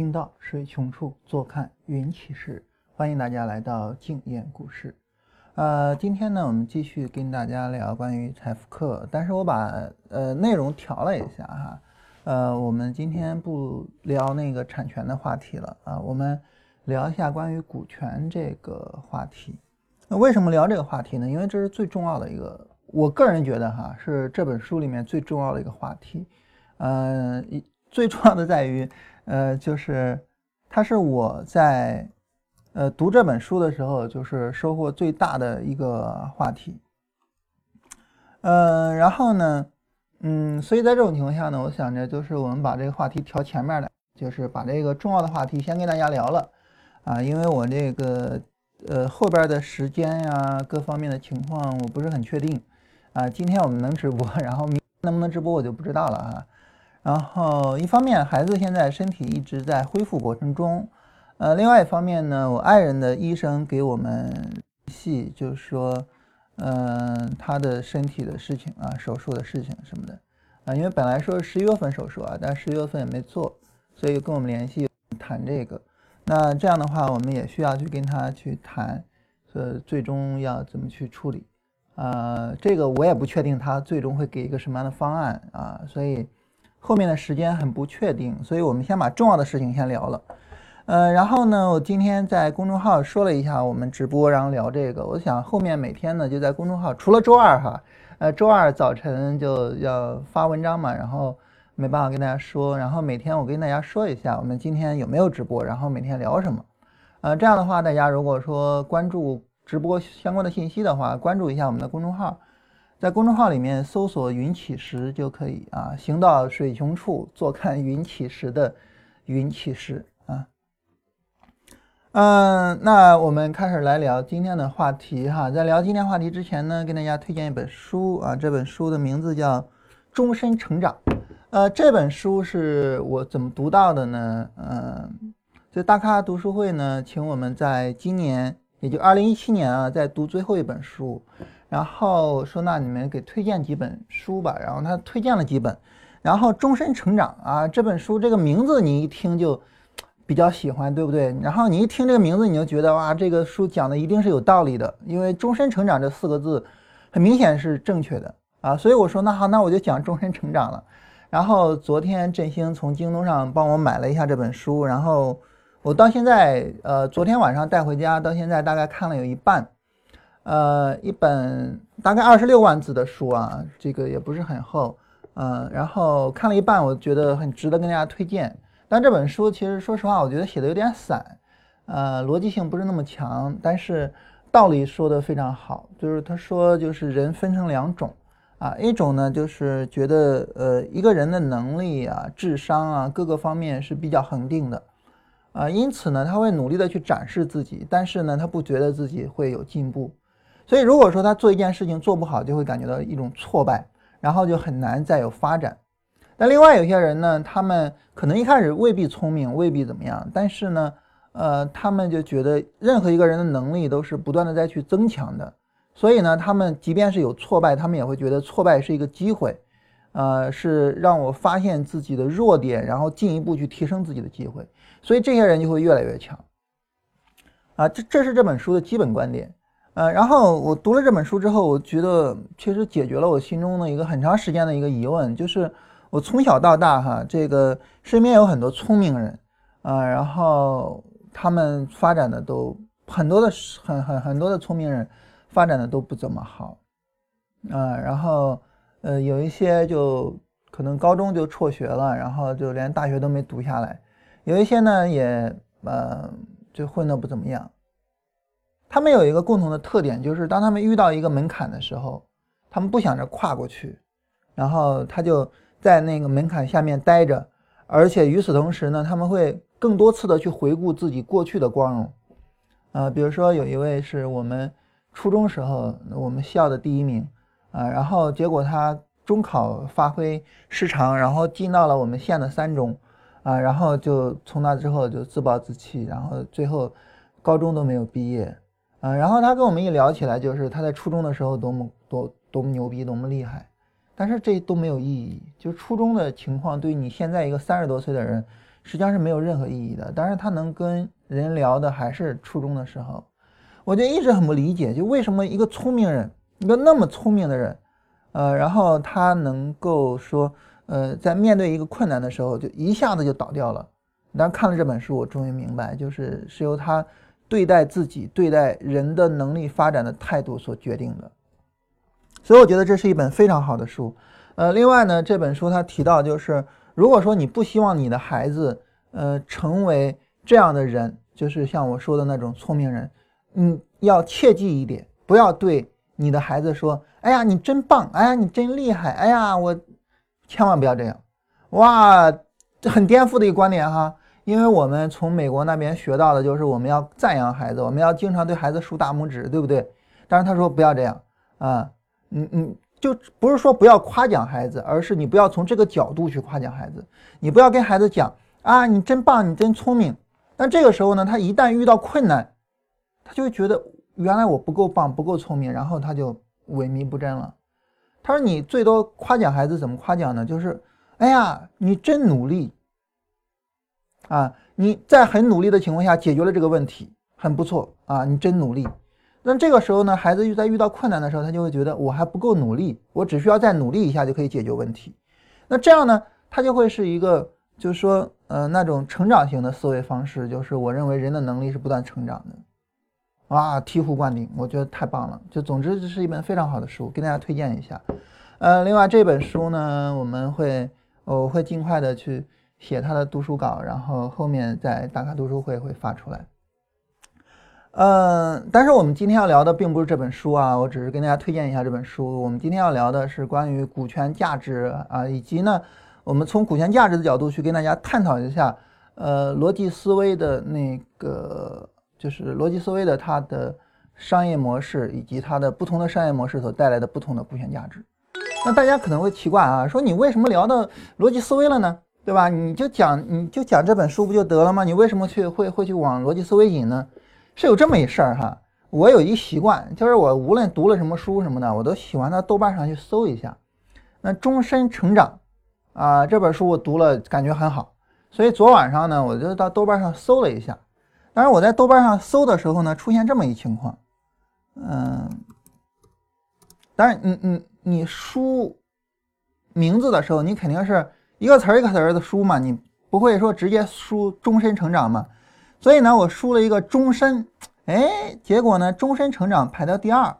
行到水穷处，坐看云起时。欢迎大家来到静言股市。呃，今天呢，我们继续跟大家聊关于财富课，但是我把呃内容调了一下哈。呃，我们今天不聊那个产权的话题了啊，我们聊一下关于股权这个话题。那为什么聊这个话题呢？因为这是最重要的一个，我个人觉得哈，是这本书里面最重要的一个话题。嗯，一最重要的在于，呃，就是它是我在呃读这本书的时候，就是收获最大的一个话题。呃，然后呢，嗯，所以在这种情况下呢，我想着就是我们把这个话题调前面来，就是把这个重要的话题先跟大家聊了啊，因为我这个呃后边的时间呀，各方面的情况我不是很确定啊。今天我们能直播，然后明能不能直播我就不知道了啊。然后一方面孩子现在身体一直在恢复过程中，呃，另外一方面呢，我爱人的医生给我们系，就是说，嗯，他的身体的事情啊，手术的事情什么的，啊，因为本来说是十一月份手术啊，但十一月份也没做，所以跟我们联系谈这个。那这样的话，我们也需要去跟他去谈，呃，最终要怎么去处理，啊，这个我也不确定他最终会给一个什么样的方案啊，所以。后面的时间很不确定，所以我们先把重要的事情先聊了。呃，然后呢，我今天在公众号说了一下我们直播，然后聊这个。我想后面每天呢就在公众号，除了周二哈，呃，周二早晨就要发文章嘛，然后没办法跟大家说。然后每天我跟大家说一下我们今天有没有直播，然后每天聊什么。呃，这样的话，大家如果说关注直播相关的信息的话，关注一下我们的公众号。在公众号里面搜索“云起时”就可以啊，行到水穷处，坐看云起时的云起时啊。嗯，那我们开始来聊今天的话题哈。在聊今天话题之前呢，跟大家推荐一本书啊，这本书的名字叫《终身成长》。呃，这本书是我怎么读到的呢？嗯，这大咖读书会呢，请我们在今年，也就二零一七年啊，在读最后一本书。然后说，那你们给推荐几本书吧。然后他推荐了几本，然后终身成长啊，这本书这个名字你一听就比较喜欢，对不对？然后你一听这个名字，你就觉得哇，这个书讲的一定是有道理的，因为终身成长这四个字很明显是正确的啊。所以我说那好，那我就讲终身成长了。然后昨天振兴从京东上帮我买了一下这本书，然后我到现在呃，昨天晚上带回家，到现在大概看了有一半。呃，一本大概二十六万字的书啊，这个也不是很厚，呃，然后看了一半，我觉得很值得跟大家推荐。但这本书其实说实话，我觉得写的有点散，呃，逻辑性不是那么强，但是道理说的非常好。就是他说，就是人分成两种啊，一种呢就是觉得呃一个人的能力啊、智商啊各个方面是比较恒定的，啊，因此呢他会努力的去展示自己，但是呢他不觉得自己会有进步。所以，如果说他做一件事情做不好，就会感觉到一种挫败，然后就很难再有发展。但另外有些人呢，他们可能一开始未必聪明，未必怎么样，但是呢，呃，他们就觉得任何一个人的能力都是不断的在去增强的。所以呢，他们即便是有挫败，他们也会觉得挫败是一个机会，呃，是让我发现自己的弱点，然后进一步去提升自己的机会。所以这些人就会越来越强。啊，这这是这本书的基本观点。呃，然后我读了这本书之后，我觉得其实解决了我心中的一个很长时间的一个疑问，就是我从小到大哈，这个身边有很多聪明人，啊，然后他们发展的都很多的很很很多的聪明人发展的都不怎么好，啊，然后呃有一些就可能高中就辍学了，然后就连大学都没读下来，有一些呢也呃就混得不怎么样。他们有一个共同的特点，就是当他们遇到一个门槛的时候，他们不想着跨过去，然后他就在那个门槛下面待着，而且与此同时呢，他们会更多次的去回顾自己过去的光荣，啊，比如说有一位是我们初中时候我们校的第一名，啊，然后结果他中考发挥失常，然后进到了我们县的三中，啊，然后就从那之后就自暴自弃，然后最后高中都没有毕业。啊，然后他跟我们一聊起来，就是他在初中的时候多么多多么牛逼，多么厉害，但是这都没有意义。就初中的情况，对你现在一个三十多岁的人实际上是没有任何意义的。但是他能跟人聊的还是初中的时候，我就一直很不理解，就为什么一个聪明人，一个那么聪明的人，呃，然后他能够说，呃，在面对一个困难的时候，就一下子就倒掉了。但看了这本书，我终于明白，就是是由他对待自己、对待人的能力发展的态度所决定的。所以我觉得这是一本非常好的书。呃，另外呢，这本书他提到，就是如果说你不希望你的孩子，呃，成为这样的人，就是像我说的那种聪明人，嗯，要切记一点，不要对你的孩子说：“哎呀，你真棒！哎呀，你真厉害！哎呀，我千万不要这样。”哇，这很颠覆的一个观点哈。因为我们从美国那边学到的就是我们要赞扬孩子，我们要经常对孩子竖大拇指，对不对？但是他说不要这样啊，嗯嗯，就不是说不要夸奖孩子，而是你不要从这个角度去夸奖孩子，你不要跟孩子讲啊，你真棒，你真聪明。但这个时候呢，他一旦遇到困难，他就觉得原来我不够棒，不够聪明，然后他就萎靡不振了。他说你最多夸奖孩子怎么夸奖呢？就是哎呀，你真努力。啊，你在很努力的情况下解决了这个问题，很不错啊，你真努力。那这个时候呢，孩子又在遇到困难的时候，他就会觉得我还不够努力，我只需要再努力一下就可以解决问题。那这样呢，他就会是一个，就是说，呃，那种成长型的思维方式，就是我认为人的能力是不断成长的。哇，醍醐灌顶，我觉得太棒了。就总之，这是一本非常好的书，给大家推荐一下。呃，另外这本书呢，我们会，我会尽快的去。写他的读书稿，然后后面在打卡读书会会发出来。嗯，但是我们今天要聊的并不是这本书啊，我只是跟大家推荐一下这本书。我们今天要聊的是关于股权价值啊，以及呢，我们从股权价值的角度去跟大家探讨一下，呃，逻辑思维的那个，就是逻辑思维的它的商业模式，以及它的不同的商业模式所带来的不同的股权价值。那大家可能会奇怪啊，说你为什么聊到逻辑思维了呢？对吧？你就讲，你就讲这本书不就得了吗？你为什么去会会去往逻辑思维引呢？是有这么一事儿哈。我有一习惯，就是我无论读了什么书什么的，我都喜欢到豆瓣上去搜一下。那终身成长啊，这本书我读了，感觉很好。所以昨晚上呢，我就到豆瓣上搜了一下。但是我在豆瓣上搜的时候呢，出现这么一情况，嗯，但是你你你输名字的时候，你肯定是。一个词儿一个词儿的输嘛，你不会说直接输终身成长嘛？所以呢，我输了一个终身，哎，结果呢，终身成长排到第二，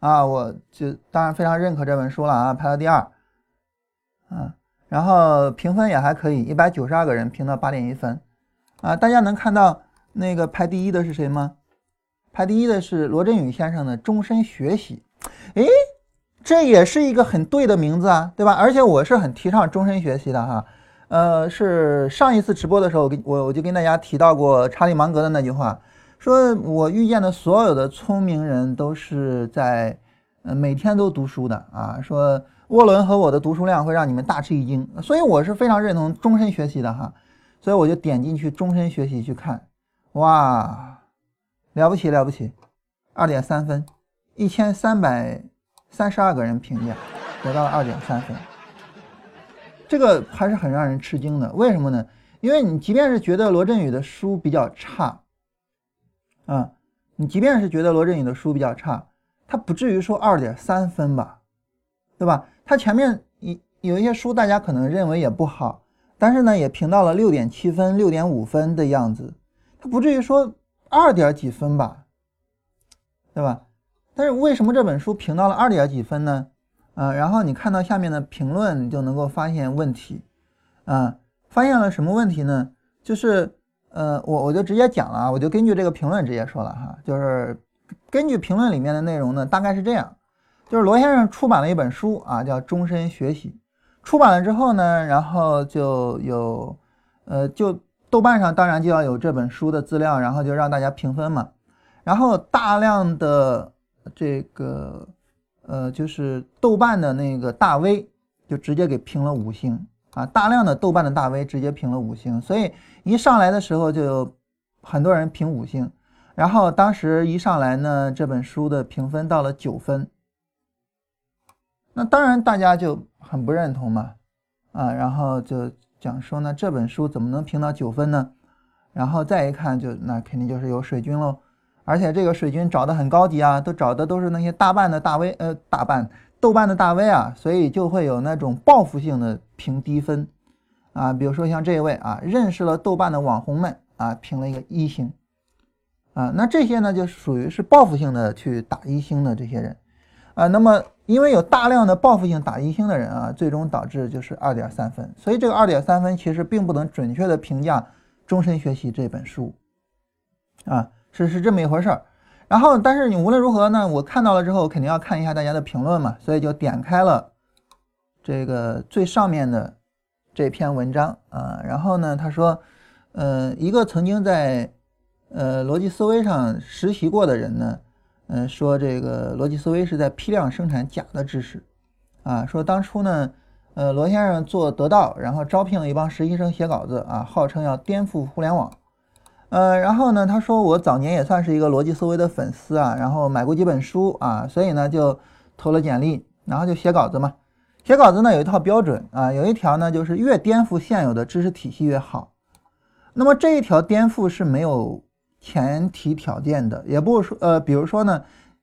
啊，我就当然非常认可这本书了啊，排到第二，啊，然后评分也还可以，一百九十二个人评到八点一分，啊，大家能看到那个排第一的是谁吗？排第一的是罗振宇先生的终身学习，哎。这也是一个很对的名字啊，对吧？而且我是很提倡终身学习的哈。呃，是上一次直播的时候，我跟我就跟大家提到过查理芒格的那句话，说我遇见的所有的聪明人都是在呃每天都读书的啊。说沃伦和我的读书量会让你们大吃一惊，所以我是非常认同终身学习的哈。所以我就点进去终身学习去看，哇，了不起了不起，二点三分，一千三百。三十二个人评价，得到了二点三分，这个还是很让人吃惊的。为什么呢？因为你即便是觉得罗振宇的书比较差，啊，你即便是觉得罗振宇的书比较差，他不至于说二点三分吧，对吧？他前面一有一些书大家可能认为也不好，但是呢也评到了六点七分、六点五分的样子，他不至于说二点几分吧，对吧？但是为什么这本书评到了二点几分呢？啊，然后你看到下面的评论，你就能够发现问题，啊，发现了什么问题呢？就是，呃，我我就直接讲了啊，我就根据这个评论直接说了哈，就是根据评论里面的内容呢，大概是这样，就是罗先生出版了一本书啊，叫《终身学习》，出版了之后呢，然后就有，呃，就豆瓣上当然就要有这本书的资料，然后就让大家评分嘛，然后大量的。这个呃，就是豆瓣的那个大 V 就直接给评了五星啊，大量的豆瓣的大 V 直接评了五星，所以一上来的时候就有很多人评五星，然后当时一上来呢，这本书的评分到了九分，那当然大家就很不认同嘛，啊，然后就讲说呢，这本书怎么能评到九分呢？然后再一看，就那肯定就是有水军喽。而且这个水军找的很高级啊，都找的都是那些大半的大 V，呃，大半豆瓣的大 V 啊，所以就会有那种报复性的评低分啊。比如说像这位啊，认识了豆瓣的网红们啊，评了一个一星啊。那这些呢，就属于是报复性的去打一星的这些人啊。那么因为有大量的报复性打一星的人啊，最终导致就是二点三分。所以这个二点三分其实并不能准确的评价《终身学习》这本书啊。是是这么一回事儿，然后但是你无论如何呢，我看到了之后肯定要看一下大家的评论嘛，所以就点开了这个最上面的这篇文章啊，然后呢他说，呃，一个曾经在呃逻辑思维上实习过的人呢，嗯，说这个逻辑思维是在批量生产假的知识啊，说当初呢，呃，罗先生做得到，然后招聘了一帮实习生写稿子啊，号称要颠覆互联网。呃，然后呢，他说我早年也算是一个逻辑思维的粉丝啊，然后买过几本书啊，所以呢就投了简历，然后就写稿子嘛。写稿子呢有一套标准啊，有一条呢就是越颠覆现有的知识体系越好。那么这一条颠覆是没有前提条件的，也不是说呃，比如说呢，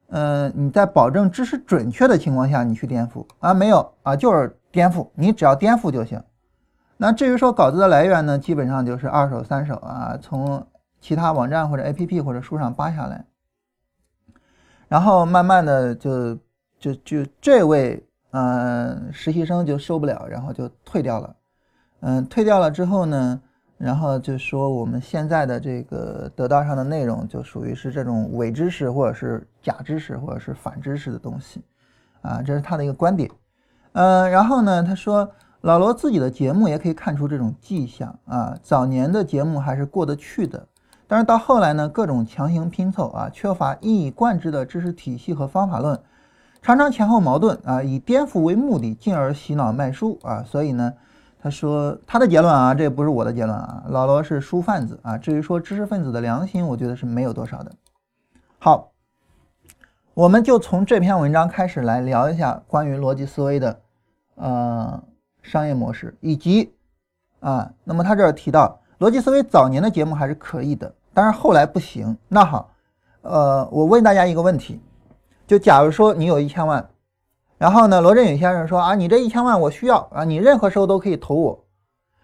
呃，你在保证知识准确的情况下你去颠覆啊，没有啊，就是颠覆，你只要颠覆就行。那至于说稿子的来源呢，基本上就是二手、三手啊，从。其他网站或者 APP 或者书上扒下来，然后慢慢的就就就这位嗯实习生就受不了，然后就退掉了。嗯，退掉了之后呢，然后就说我们现在的这个得到上的内容就属于是这种伪知识或者是假知识或者是反知识的东西啊，这是他的一个观点。嗯，然后呢，他说老罗自己的节目也可以看出这种迹象啊，早年的节目还是过得去的。但是到后来呢，各种强行拼凑啊，缺乏一以贯之的知识体系和方法论，常常前后矛盾啊，以颠覆为目的，进而洗脑卖书啊。所以呢，他说他的结论啊，这不是我的结论啊，老罗是书贩子啊。至于说知识分子的良心，我觉得是没有多少的。好，我们就从这篇文章开始来聊一下关于逻辑思维的呃商业模式，以及啊，那么他这儿提到逻辑思维早年的节目还是可以的。但是后来不行，那好，呃，我问大家一个问题，就假如说你有一千万，然后呢，罗振宇先生说啊，你这一千万我需要啊，你任何时候都可以投我，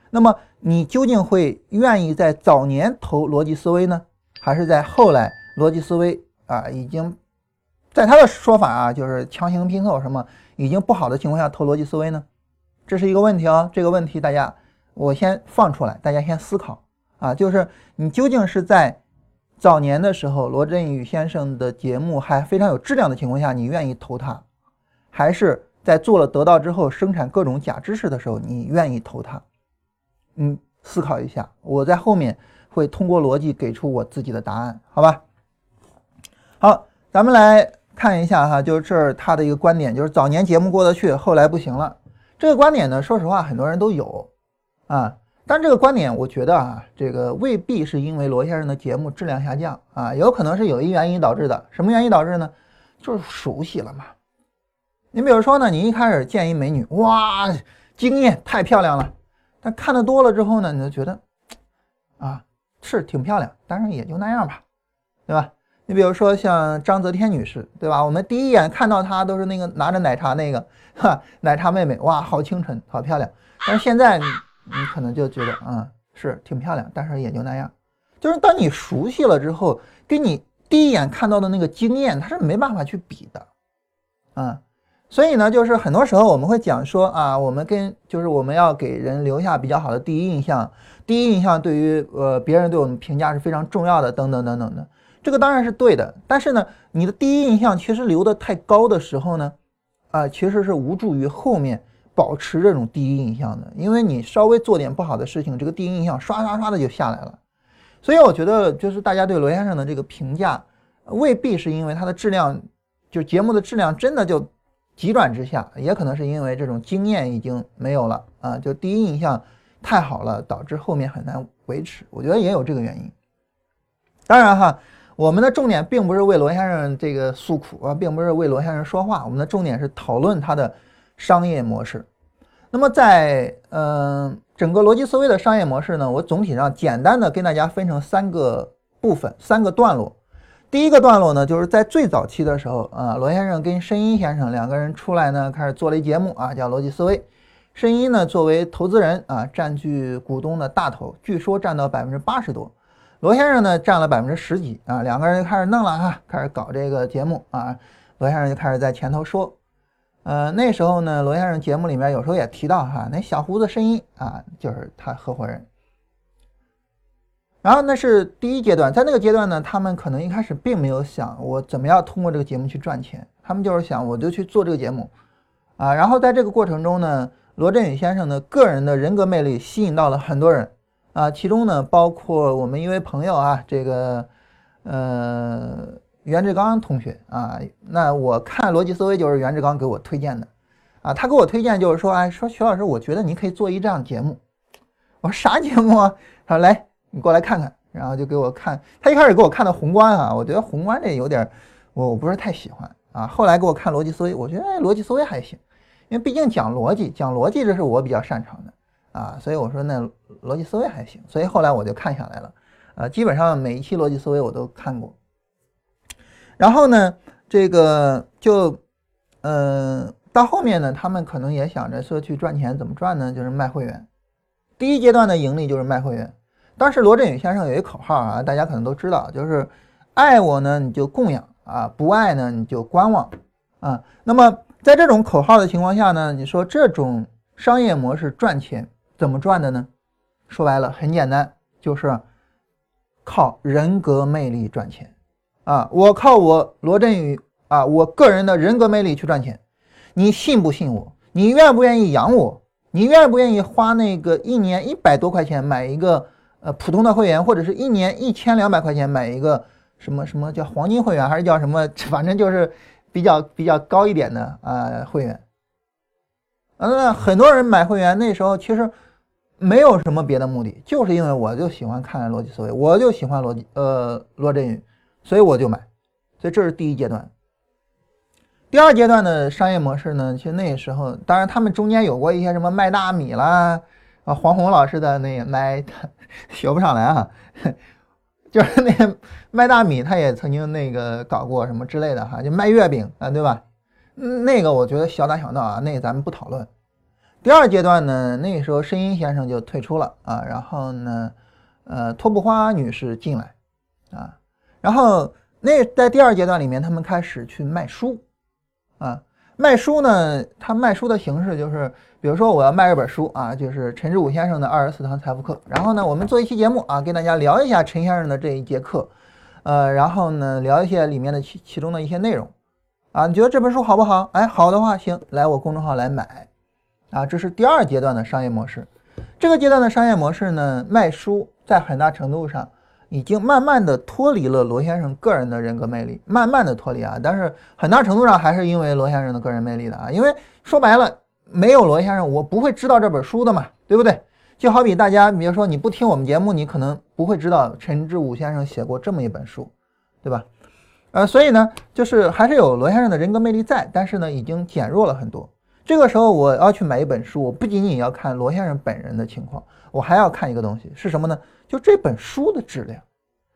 那么你究竟会愿意在早年投逻辑思维呢，还是在后来逻辑思维啊已经在他的说法啊，就是强行拼凑什么已经不好的情况下投逻辑思维呢？这是一个问题哦，这个问题大家我先放出来，大家先思考。啊，就是你究竟是在早年的时候，罗振宇先生的节目还非常有质量的情况下，你愿意投他，还是在做了得到之后生产各种假知识的时候，你愿意投他？嗯，思考一下，我在后面会通过逻辑给出我自己的答案，好吧？好，咱们来看一下哈，就是这儿他的一个观点，就是早年节目过得去，后来不行了。这个观点呢，说实话，很多人都有啊。但这个观点，我觉得啊，这个未必是因为罗先生的节目质量下降啊，有可能是有一原因导致的。什么原因导致呢？就是熟悉了嘛。你比如说呢，你一开始见一美女，哇，惊艳，太漂亮了。但看的多了之后呢，你就觉得，啊，是挺漂亮，但是也就那样吧，对吧？你比如说像张泽天女士，对吧？我们第一眼看到她都是那个拿着奶茶那个，哈，奶茶妹妹，哇，好清纯，好漂亮。但是现在。你可能就觉得啊是挺漂亮，但是也就那样。就是当你熟悉了之后，跟你第一眼看到的那个惊艳，它是没办法去比的，啊。所以呢，就是很多时候我们会讲说啊，我们跟就是我们要给人留下比较好的第一印象，第一印象对于呃别人对我们评价是非常重要的，等等等等的。这个当然是对的，但是呢，你的第一印象其实留得太高的时候呢，啊，其实是无助于后面。保持这种第一印象的，因为你稍微做点不好的事情，这个第一印象刷刷刷的就下来了。所以我觉得，就是大家对罗先生的这个评价，未必是因为他的质量，就节目的质量真的就急转直下，也可能是因为这种经验已经没有了啊，就第一印象太好了，导致后面很难维持。我觉得也有这个原因。当然哈，我们的重点并不是为罗先生这个诉苦啊，并不是为罗先生说话，我们的重点是讨论他的。商业模式，那么在嗯整个逻辑思维的商业模式呢，我总体上简单的跟大家分成三个部分、三个段落。第一个段落呢，就是在最早期的时候啊，罗先生跟申音先生两个人出来呢，开始做了一节目啊，叫逻辑思维。申音呢作为投资人啊，占据股东的大头，据说占到百分之八十多。罗先生呢占了百分之十几啊，两个人就开始弄了哈，开始搞这个节目啊。罗先生就开始在前头说，呃，那时候呢，罗先生节目里面有时候也提到哈，那小胡子声音啊，就是他合伙人。然后那是第一阶段，在那个阶段呢，他们可能一开始并没有想我怎么样通过这个节目去赚钱，他们就是想我就去做这个节目，啊，然后在这个过程中呢，罗振宇先生的个人的人格魅力吸引到了很多人，啊，其中呢包括我们一位朋友啊，这个呃袁志刚同学啊，那我看逻辑思维就是袁志刚给我推荐的，啊，他给我推荐就是说，哎，说徐老师，我觉得你可以做一这样节目，我说啥节目啊？他说来。你过来看看，然后就给我看。他一开始给我看的宏观啊，我觉得宏观这有点，我我不是太喜欢啊。后来给我看逻辑思维，我觉得逻辑思维还行，因为毕竟讲逻辑，讲逻辑这是我比较擅长的啊。所以我说那逻辑思维还行。所以后来我就看下来了，啊，基本上每一期逻辑思维我都看过。然后呢，这个就，嗯，到后面呢，他们可能也想着说去赚钱，怎么赚呢？就是卖会员。第一阶段的盈利就是卖会员。当时罗振宇先生有一口号啊，大家可能都知道，就是爱我呢你就供养啊，不爱呢你就观望啊。那么在这种口号的情况下呢，你说这种商业模式赚钱怎么赚的呢？说白了很简单，就是靠人格魅力赚钱啊。我靠我罗振宇啊，我个人的人格魅力去赚钱。你信不信我？你愿不愿意养我？你愿不愿意花那个一年一百多块钱买一个？呃，普通的会员或者是一年一千两百块钱买一个什么什么叫黄金会员，还是叫什么，反正就是比较比较高一点的啊会员。那很多人买会员那时候其实没有什么别的目的，就是因为我就喜欢看逻辑思维，我就喜欢逻辑呃罗振宇，所以我就买。所以这是第一阶段。第二阶段的商业模式呢，其实那时候当然他们中间有过一些什么卖大米啦。啊，黄宏老师的那个卖，学不上来啊，就是那卖大米，他也曾经那个搞过什么之类的哈，就卖月饼啊，对吧？那个我觉得小打小闹啊，那个咱们不讨论。第二阶段呢，那时候申音先生就退出了啊，然后呢，呃，托布花女士进来啊，然后那在第二阶段里面，他们开始去卖书啊。卖书呢，他卖书的形式就是，比如说我要卖一本书啊，就是陈志武先生的二十四堂财富课。然后呢，我们做一期节目啊，跟大家聊一下陈先生的这一节课，呃，然后呢，聊一些里面的其其中的一些内容，啊，你觉得这本书好不好？哎，好的话，行，来我公众号来买，啊，这是第二阶段的商业模式。这个阶段的商业模式呢，卖书在很大程度上。已经慢慢的脱离了罗先生个人的人格魅力，慢慢的脱离啊，但是很大程度上还是因为罗先生的个人魅力的啊，因为说白了，没有罗先生，我不会知道这本书的嘛，对不对？就好比大家，比如说你不听我们节目，你可能不会知道陈志武先生写过这么一本书，对吧？呃，所以呢，就是还是有罗先生的人格魅力在，但是呢，已经减弱了很多。这个时候我要去买一本书，我不仅仅要看罗先生本人的情况，我还要看一个东西是什么呢？就这本书的质量。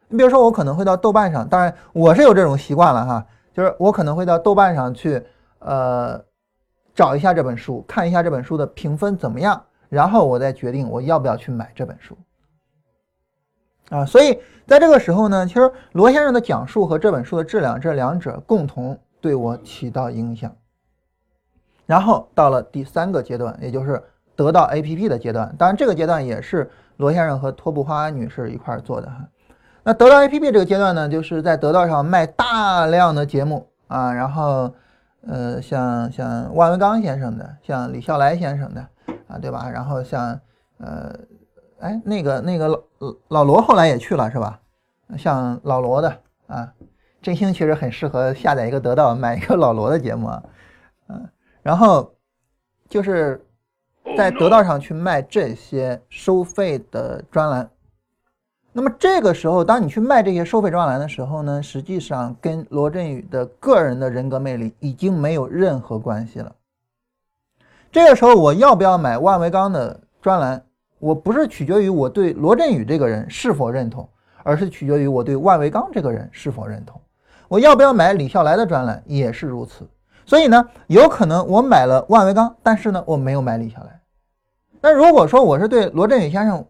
你比如说，我可能会到豆瓣上，当然我是有这种习惯了哈，就是我可能会到豆瓣上去，呃，找一下这本书，看一下这本书的评分怎么样，然后我再决定我要不要去买这本书。啊，所以在这个时候呢，其实罗先生的讲述和这本书的质量这两者共同对我起到影响。然后到了第三个阶段，也就是得到 APP 的阶段，当然这个阶段也是罗先生和托布花女士一块儿做的哈。那得到 APP 这个阶段呢，就是在得到上卖大量的节目啊，然后，呃，像像万维刚先生的，像李笑来先生的啊，对吧？然后像，呃，哎，那个那个老老罗后来也去了是吧？像老罗的啊，振兴其实很适合下载一个得到，买一个老罗的节目啊，然后就是在得到上去卖这些收费的专栏。那么这个时候，当你去卖这些收费专栏的时候呢，实际上跟罗振宇的个人的人格魅力已经没有任何关系了。这个时候，我要不要买万维钢的专栏？我不是取决于我对罗振宇这个人是否认同，而是取决于我对万维钢这个人是否认同。我要不要买李笑来的专栏也是如此。所以呢，有可能我买了万维钢，但是呢，我没有买李笑来。那如果说我是对罗振宇先生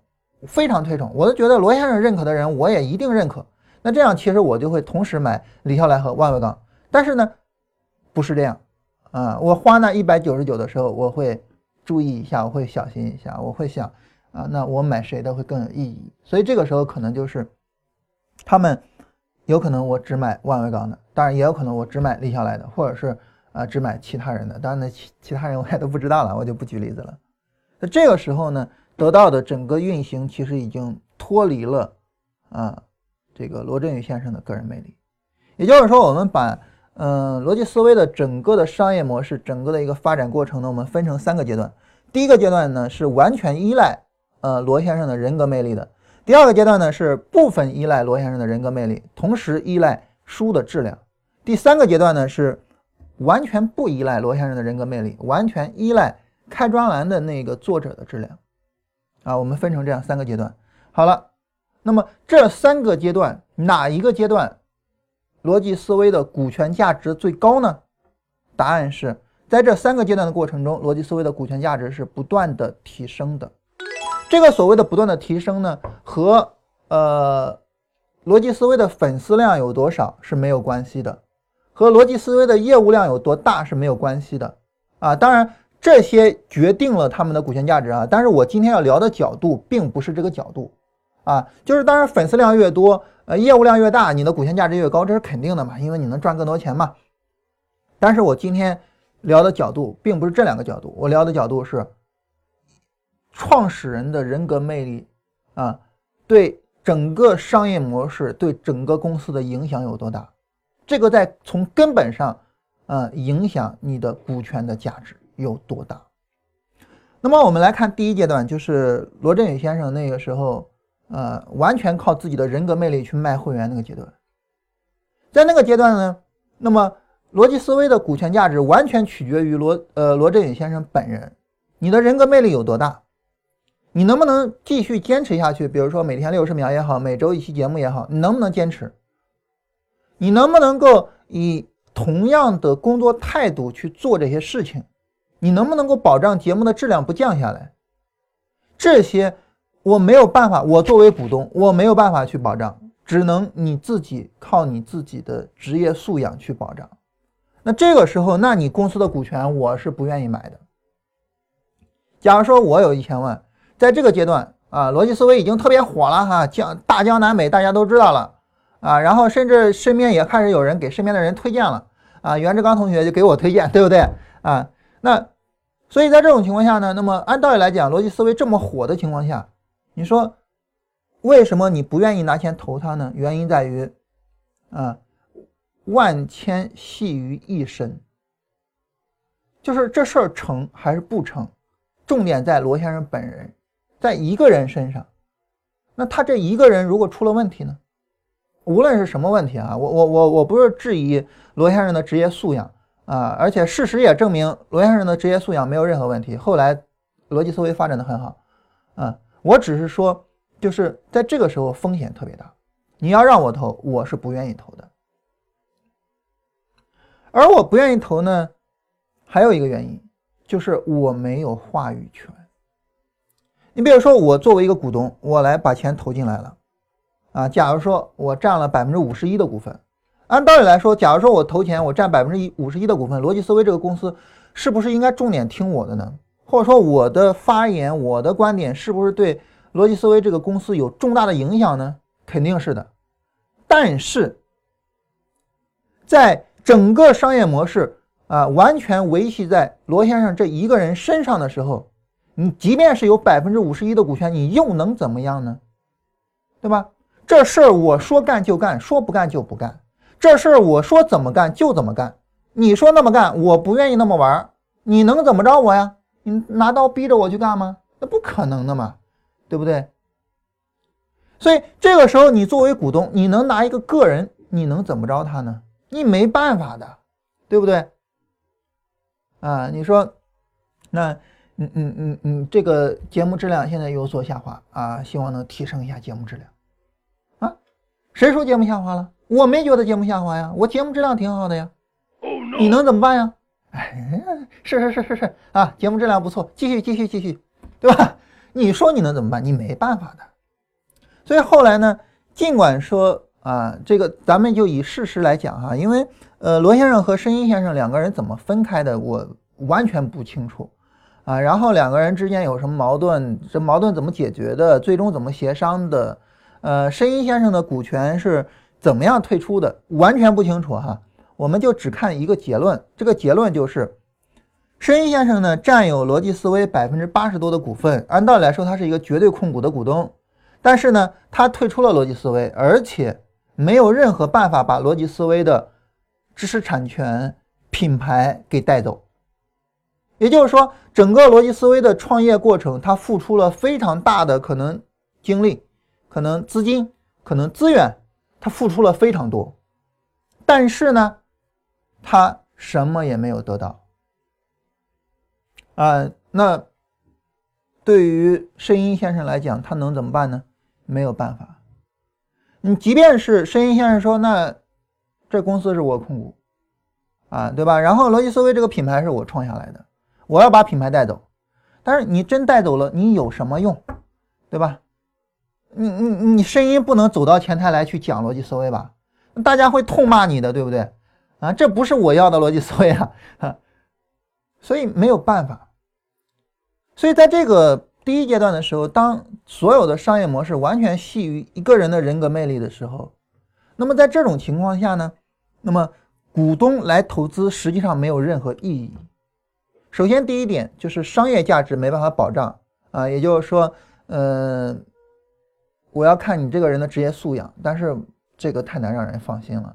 非常推崇，我都觉得罗先生认可的人，我也一定认可。那这样其实我就会同时买李笑来和万维钢。但是呢，不是这样啊！我花那一百九十九的时候，我会注意一下，我会小心一下，我会想啊，那我买谁的会更有意义？所以这个时候可能就是他们有可能我只买万维钢的，当然也有可能我只买李笑来的，或者是啊只买其他人的。当然呢，其其他人我也都不知道了，我就不举例子了。那这个时候呢，得到的整个运行其实已经脱离了啊这个罗振宇先生的个人魅力。也就是说，我们把嗯，逻辑思维的整个的商业模式，整个的一个发展过程呢，我们分成三个阶段。第一个阶段呢是完全依赖呃罗先生的人格魅力的；第二个阶段呢是部分依赖罗先生的人格魅力，同时依赖书的质量；第三个阶段呢是完全不依赖罗先生的人格魅力，完全依赖开专栏的那个作者的质量。啊，我们分成这样三个阶段。好了，那么这三个阶段哪一个阶段？逻辑思维的股权价值最高呢？答案是在这三个阶段的过程中，逻辑思维的股权价值是不断的提升的。这个所谓的不断的提升呢，和呃逻辑思维的粉丝量有多少是没有关系的，和逻辑思维的业务量有多大是没有关系的啊。当然这些决定了他们的股权价值啊，但是我今天要聊的角度并不是这个角度啊，就是当然粉丝量越多。呃，业务量越大，你的股权价值越高，这是肯定的嘛？因为你能赚更多钱嘛。但是我今天聊的角度并不是这两个角度，我聊的角度是创始人的人格魅力啊，对整个商业模式、对整个公司的影响有多大？这个在从根本上，呃，影响你的股权的价值有多大？那么我们来看第一阶段，就是罗振宇先生那个时候。呃，完全靠自己的人格魅力去卖会员那个阶段，在那个阶段呢，那么逻辑思维的股权价值完全取决于罗呃罗振宇先生本人，你的人格魅力有多大，你能不能继续坚持下去？比如说每天六十秒也好，每周一期节目也好，你能不能坚持？你能不能够以同样的工作态度去做这些事情？你能不能够保障节目的质量不降下来？这些。我没有办法，我作为股东，我没有办法去保障，只能你自己靠你自己的职业素养去保障。那这个时候，那你公司的股权我是不愿意买的。假如说我有一千万，在这个阶段啊，逻辑思维已经特别火了哈，江大江南北大家都知道了啊，然后甚至身边也开始有人给身边的人推荐了啊，袁志刚同学就给我推荐，对不对啊？那所以在这种情况下呢，那么按道理来讲，逻辑思维这么火的情况下。你说为什么你不愿意拿钱投他呢？原因在于，啊，万千系于一身，就是这事儿成还是不成，重点在罗先生本人，在一个人身上。那他这一个人如果出了问题呢？无论是什么问题啊，我我我我不是质疑罗先生的职业素养啊，而且事实也证明罗先生的职业素养没有任何问题。后来逻辑思维发展的很好，啊。我只是说，就是在这个时候风险特别大，你要让我投，我是不愿意投的。而我不愿意投呢，还有一个原因，就是我没有话语权。你比如说，我作为一个股东，我来把钱投进来了，啊，假如说我占了百分之五十一的股份，按道理来说，假如说我投钱，我占百分之一五十一的股份，逻辑思维这个公司是不是应该重点听我的呢？或者说我的发言，我的观点是不是对逻辑思维这个公司有重大的影响呢？肯定是的。但是，在整个商业模式啊完全维系在罗先生这一个人身上的时候，你即便是有百分之五十一的股权，你又能怎么样呢？对吧？这事儿我说干就干，说不干就不干。这事儿我说怎么干就怎么干。你说那么干，我不愿意那么玩，你能怎么着我呀？你拿刀逼着我去干吗？那不可能的嘛，对不对？所以这个时候，你作为股东，你能拿一个个人，你能怎么着他呢？你没办法的，对不对？啊，你说，那嗯嗯嗯嗯，这个节目质量现在有所下滑啊，希望能提升一下节目质量。啊，谁说节目下滑了？我没觉得节目下滑呀，我节目质量挺好的呀。你能怎么办呀？哎，是是是是是啊，节目质量不错，继续继续继续，对吧？你说你能怎么办？你没办法的。所以后来呢，尽管说啊，这个咱们就以事实来讲哈，因为呃，罗先生和申一先生两个人怎么分开的，我完全不清楚啊。然后两个人之间有什么矛盾，这矛盾怎么解决的，最终怎么协商的？呃，申一先生的股权是怎么样退出的，完全不清楚哈。我们就只看一个结论，这个结论就是，申一先生呢占有逻辑思维百分之八十多的股份，按道理来说他是一个绝对控股的股东，但是呢他退出了逻辑思维，而且没有任何办法把逻辑思维的知识产权品牌给带走，也就是说整个逻辑思维的创业过程，他付出了非常大的可能精力、可能资金、可能资源，他付出了非常多，但是呢。他什么也没有得到，啊，那对于申英先生来讲，他能怎么办呢？没有办法。你即便是申英先生说，那这公司是我控股，啊，对吧？然后逻辑思维这个品牌是我创下来的，我要把品牌带走，但是你真带走了，你有什么用，对吧？你你你声音不能走到前台来去讲逻辑思维吧？大家会痛骂你的，对不对？啊，这不是我要的逻辑思维啊，啊，所以没有办法。所以在这个第一阶段的时候，当所有的商业模式完全系于一个人的人格魅力的时候，那么在这种情况下呢，那么股东来投资实际上没有任何意义。首先，第一点就是商业价值没办法保障啊，也就是说，呃，我要看你这个人的职业素养，但是这个太难让人放心了。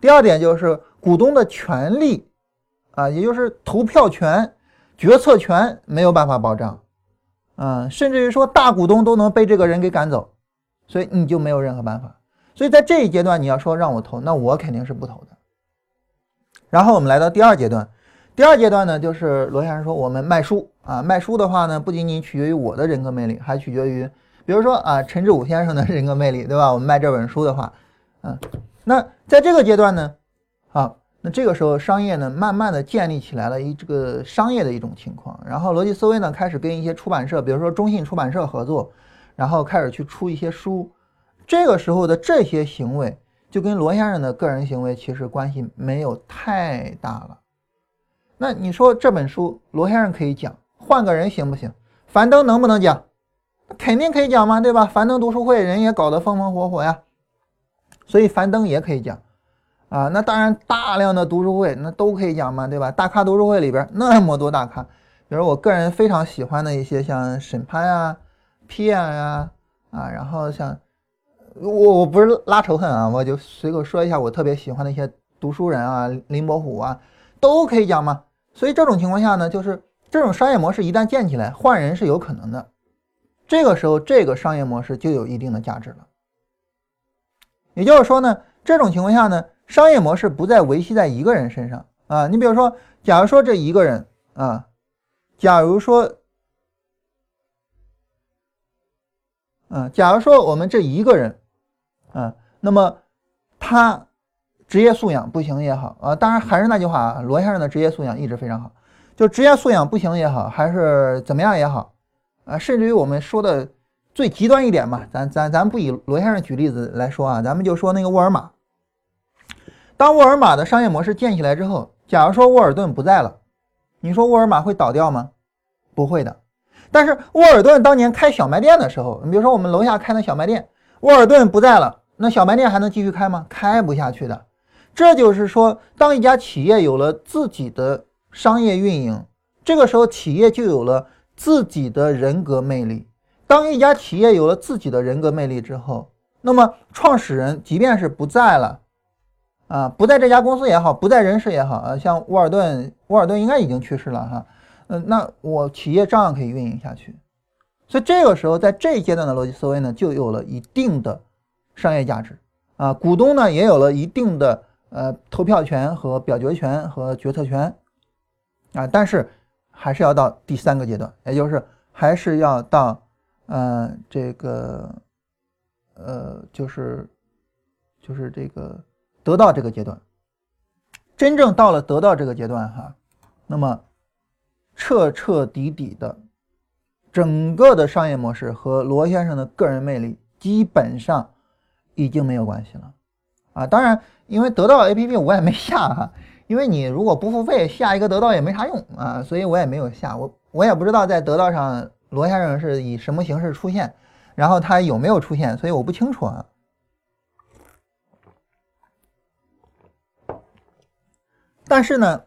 第二点就是股东的权利，啊，也就是投票权、决策权没有办法保障，啊，甚至于说大股东都能被这个人给赶走，所以你就没有任何办法。所以在这一阶段，你要说让我投，那我肯定是不投的。然后我们来到第二阶段，第二阶段呢，就是罗先生说我们卖书啊，卖书的话呢，不仅仅取决于我的人格魅力，还取决于，比如说啊，陈志武先生的人格魅力，对吧？我们卖这本书的话，嗯。那在这个阶段呢，啊，那这个时候商业呢，慢慢的建立起来了一这个商业的一种情况，然后逻辑思维呢开始跟一些出版社，比如说中信出版社合作，然后开始去出一些书，这个时候的这些行为就跟罗先生的个人行为其实关系没有太大了。那你说这本书罗先生可以讲，换个人行不行？樊登能不能讲？肯定可以讲嘛，对吧？樊登读书会人也搞得风风火火呀。所以樊登也可以讲，啊，那当然大量的读书会那都可以讲嘛，对吧？大咖读书会里边那么多大咖，比如我个人非常喜欢的一些像沈潘啊、皮尔呀，啊，然后像我我不是拉仇恨啊，我就随口说一下我特别喜欢的一些读书人啊，林伯虎啊，都可以讲嘛。所以这种情况下呢，就是这种商业模式一旦建起来，换人是有可能的，这个时候这个商业模式就有一定的价值了。也就是说呢，这种情况下呢，商业模式不再维系在一个人身上啊。你比如说，假如说这一个人啊，假如说，嗯，假如说我们这一个人啊，那么他职业素养不行也好啊，当然还是那句话啊，罗先生的职业素养一直非常好，就职业素养不行也好，还是怎么样也好啊，甚至于我们说的。最极端一点嘛，咱咱咱不以罗先生举例子来说啊，咱们就说那个沃尔玛。当沃尔玛的商业模式建起来之后，假如说沃尔顿不在了，你说沃尔玛会倒掉吗？不会的。但是沃尔顿当年开小卖店的时候，你比如说我们楼下开的小卖店，沃尔顿不在了，那小卖店还能继续开吗？开不下去的。这就是说，当一家企业有了自己的商业运营，这个时候企业就有了自己的人格魅力。当一家企业有了自己的人格魅力之后，那么创始人即便是不在了，啊，不在这家公司也好，不在人世也好，啊，像沃尔顿，沃尔顿应该已经去世了哈，嗯，那我企业照样可以运营下去。所以这个时候，在这一阶段的逻辑思维呢，就有了一定的商业价值啊，股东呢也有了一定的呃投票权和表决权和决策权啊，但是。还是要到第三个阶段，也就是还是要到，呃，这个，呃，就是就是这个得到这个阶段。真正到了得到这个阶段哈，那么彻彻底底的整个的商业模式和罗先生的个人魅力基本上已经没有关系了啊！当然，因为得到 APP 我也没下哈，因为你如果不付费下一个得到也没啥用啊，所以我也没有下。我我也不知道在得到上罗先生是以什么形式出现，然后他有没有出现，所以我不清楚啊。但是呢，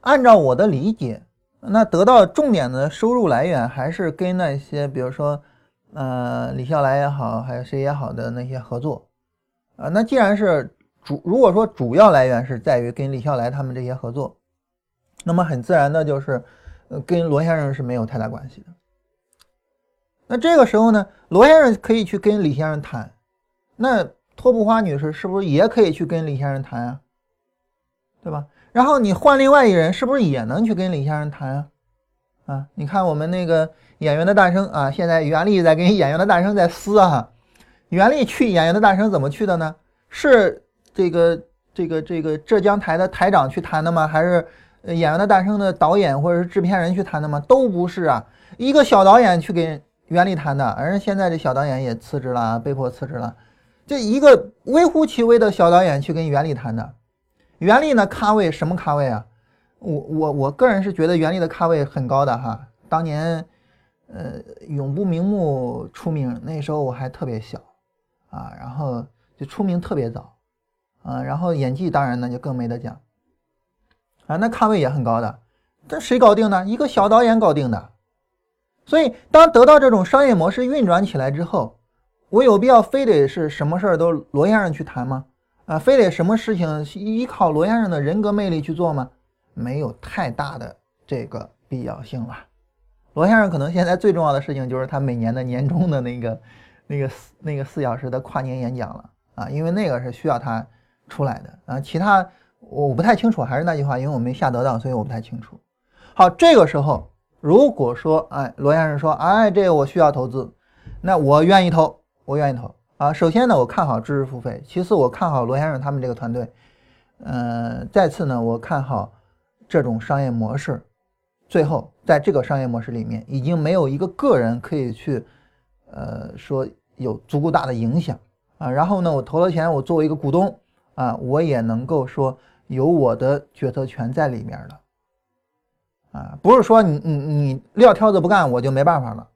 按照我的理解，那得到重点的收入来源还是跟那些，比如说，呃，李笑来也好，还有谁也好的那些合作，啊，那既然是主，如果说主要来源是在于跟李笑来他们这些合作，那么很自然的就是，呃，跟罗先生是没有太大关系的。那这个时候呢，罗先生可以去跟李先生谈，那托布花女士是不是也可以去跟李先生谈啊？对吧？然后你换另外一人，是不是也能去跟李先生谈啊？啊，你看我们那个演员的诞生啊，现在袁立在跟演员的诞生在撕啊。袁立去演员的诞生怎么去的呢？是这个这个这个浙江台的台长去谈的吗？还是演员的诞生的导演或者是制片人去谈的吗？都不是啊，一个小导演去跟袁立谈的，而现在这小导演也辞职了，被迫辞职了。这一个微乎其微的小导演去跟袁立谈的。袁立呢？咖位什么咖位啊？我我我个人是觉得袁立的咖位很高的哈。当年，呃，永不瞑目出名，那时候我还特别小啊，然后就出名特别早啊，然后演技当然呢就更没得讲啊，那咖位也很高的。这谁搞定的？一个小导演搞定的。所以，当得到这种商业模式运转起来之后，我有必要非得是什么事儿都罗先生去谈吗？啊，非得什么事情依靠罗先生的人格魅力去做吗？没有太大的这个必要性了。罗先生可能现在最重要的事情就是他每年的年终的那个、那个、那个四小时的跨年演讲了啊，因为那个是需要他出来的啊。其他我不太清楚，还是那句话，因为我没下得到，所以我不太清楚。好，这个时候如果说哎，罗先生说哎，这个我需要投资，那我愿意投，我愿意投。啊，首先呢，我看好知识付费；其次，我看好罗先生他们这个团队；嗯，再次呢，我看好这种商业模式；最后，在这个商业模式里面，已经没有一个个人可以去，呃，说有足够大的影响啊。然后呢，我投了钱，我作为一个股东啊，我也能够说有我的决策权在里面了啊，不是说你你你撂挑子不干，我就没办法了。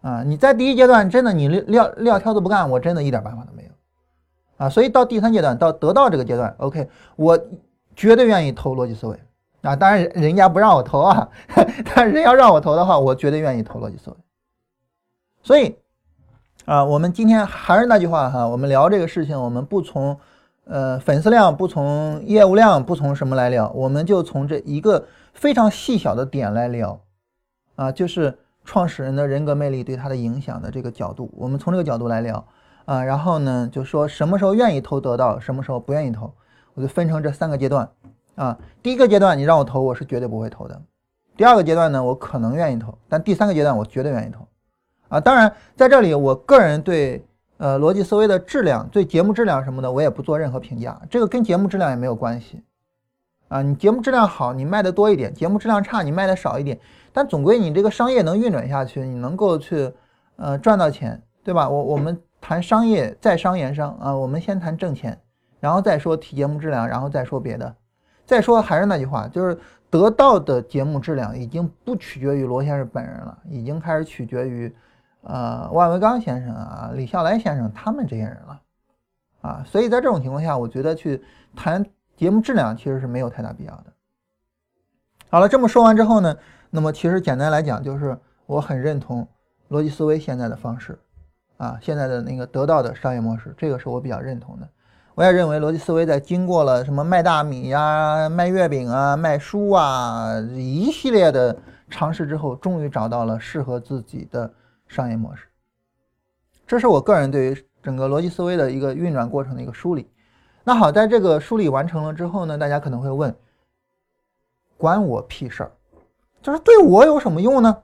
啊，你在第一阶段真的你撂撂挑子不干，我真的一点办法都没有，啊，所以到第三阶段到得到这个阶段，OK，我绝对愿意投逻辑思维啊，当然人家不让我投啊，但是人要让我投的话，我绝对愿意投逻辑思维。所以啊，我们今天还是那句话哈，我们聊这个事情，我们不从呃粉丝量，不从业务量，不从什么来聊，我们就从这一个非常细小的点来聊啊，就是。创始人的人格魅力对他的影响的这个角度，我们从这个角度来聊啊。然后呢，就说什么时候愿意投得到，什么时候不愿意投，我就分成这三个阶段啊。第一个阶段，你让我投，我是绝对不会投的。第二个阶段呢，我可能愿意投，但第三个阶段我绝对愿意投啊。当然，在这里，我个人对呃逻辑思维的质量、对节目质量什么的，我也不做任何评价，这个跟节目质量也没有关系啊。你节目质量好，你卖的多一点；节目质量差，你卖的少一点。但总归你这个商业能运转下去，你能够去，呃，赚到钱，对吧？我我们谈商业，在商言商啊，我们先谈挣钱，然后再说提节目质量，然后再说别的。再说还是那句话，就是得到的节目质量已经不取决于罗先生本人了，已经开始取决于，呃，万维钢先生啊，李笑来先生他们这些人了，啊，所以在这种情况下，我觉得去谈节目质量其实是没有太大必要的。好了，这么说完之后呢？那么其实简单来讲，就是我很认同逻辑思维现在的方式，啊，现在的那个得到的商业模式，这个是我比较认同的。我也认为逻辑思维在经过了什么卖大米呀、卖月饼啊、卖书啊一系列的尝试之后，终于找到了适合自己的商业模式。这是我个人对于整个逻辑思维的一个运转过程的一个梳理。那好，在这个梳理完成了之后呢，大家可能会问：关我屁事儿？就是对我有什么用呢？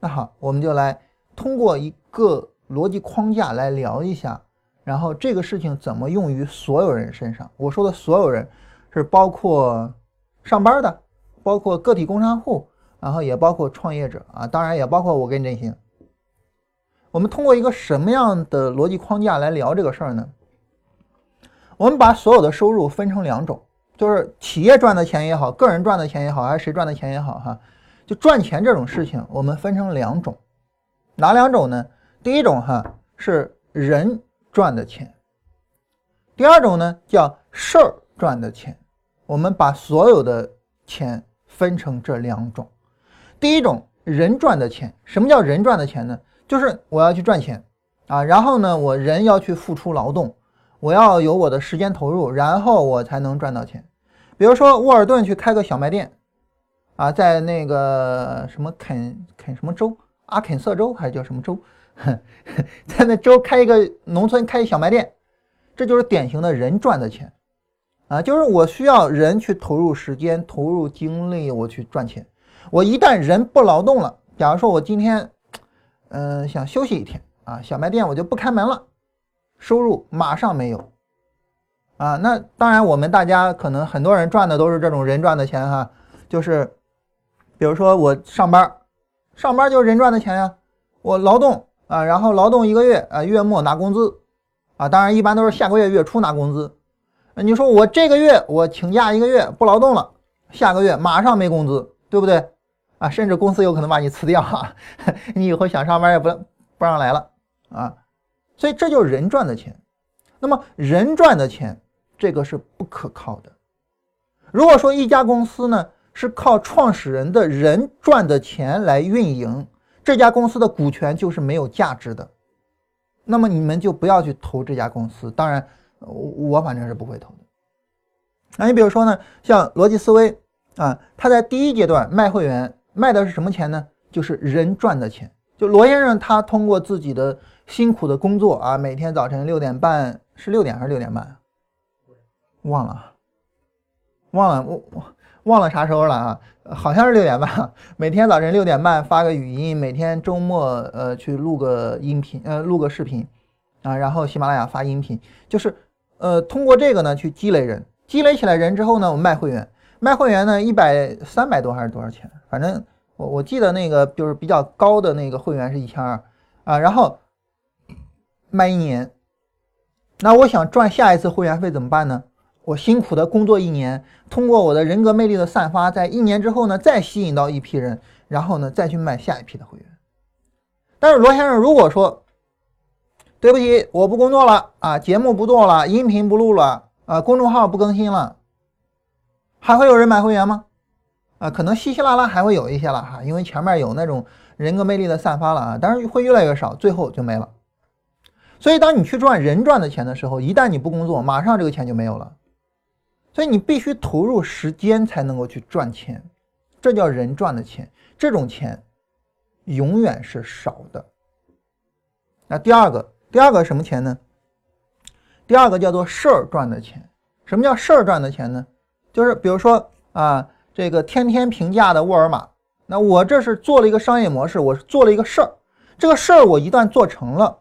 那好，我们就来通过一个逻辑框架来聊一下，然后这个事情怎么用于所有人身上？我说的所有人是包括上班的，包括个体工商户，然后也包括创业者啊，当然也包括我跟振兴。我们通过一个什么样的逻辑框架来聊这个事儿呢？我们把所有的收入分成两种，就是企业赚的钱也好，个人赚的钱也好，还是谁赚的钱也好，哈，就赚钱这种事情，我们分成两种，哪两种呢？第一种哈是人赚的钱，第二种呢叫事儿赚的钱。我们把所有的钱分成这两种，第一种人赚的钱，什么叫人赚的钱呢？就是我要去赚钱啊，然后呢，我人要去付出劳动。我要有我的时间投入，然后我才能赚到钱。比如说，沃尔顿去开个小卖店，啊，在那个什么肯肯什么州，阿肯色州还是叫什么州，在那州开一个农村开一小卖店，这就是典型的人赚的钱，啊，就是我需要人去投入时间、投入精力，我去赚钱。我一旦人不劳动了，假如说我今天，嗯，想休息一天，啊，小卖店我就不开门了。收入马上没有，啊，那当然，我们大家可能很多人赚的都是这种人赚的钱哈，就是，比如说我上班，上班就是人赚的钱呀，我劳动啊，然后劳动一个月啊，月末拿工资，啊，当然一般都是下个月月初拿工资，你说我这个月我请假一个月不劳动了，下个月马上没工资，对不对？啊，甚至公司有可能把你辞掉哈，你以后想上班也不不让来了啊。所以这就是人赚的钱，那么人赚的钱，这个是不可靠的。如果说一家公司呢是靠创始人的人赚的钱来运营，这家公司的股权就是没有价值的，那么你们就不要去投这家公司。当然，我我反正是不会投的。那你比如说呢，像逻辑思维啊，他在第一阶段卖会员卖的是什么钱呢？就是人赚的钱。就罗先生他通过自己的。辛苦的工作啊，每天早晨六点半是六点还是六点半？忘了，忘了，我我忘了啥时候了啊？好像是六点半。每天早晨六点半发个语音，每天周末呃去录个音频，呃录个视频啊，然后喜马拉雅发音频，就是呃通过这个呢去积累人，积累起来人之后呢，我们卖会员，卖会员呢一百三百多还是多少钱？反正我我记得那个就是比较高的那个会员是一千二啊，然后。卖一年，那我想赚下一次会员费怎么办呢？我辛苦的工作一年，通过我的人格魅力的散发，在一年之后呢，再吸引到一批人，然后呢，再去卖下一批的会员。但是罗先生如果说，对不起，我不工作了啊，节目不做了，音频不录了啊，公众号不更新了，还会有人买会员吗？啊，可能稀稀拉拉还会有一些了哈，因为前面有那种人格魅力的散发了啊，但是会越来越少，最后就没了。所以，当你去赚人赚的钱的时候，一旦你不工作，马上这个钱就没有了。所以你必须投入时间才能够去赚钱，这叫人赚的钱。这种钱永远是少的。那第二个，第二个什么钱呢？第二个叫做事儿赚的钱。什么叫事儿赚的钱呢？就是比如说啊，这个天天评价的沃尔玛，那我这是做了一个商业模式，我是做了一个事儿，这个事儿我一旦做成了。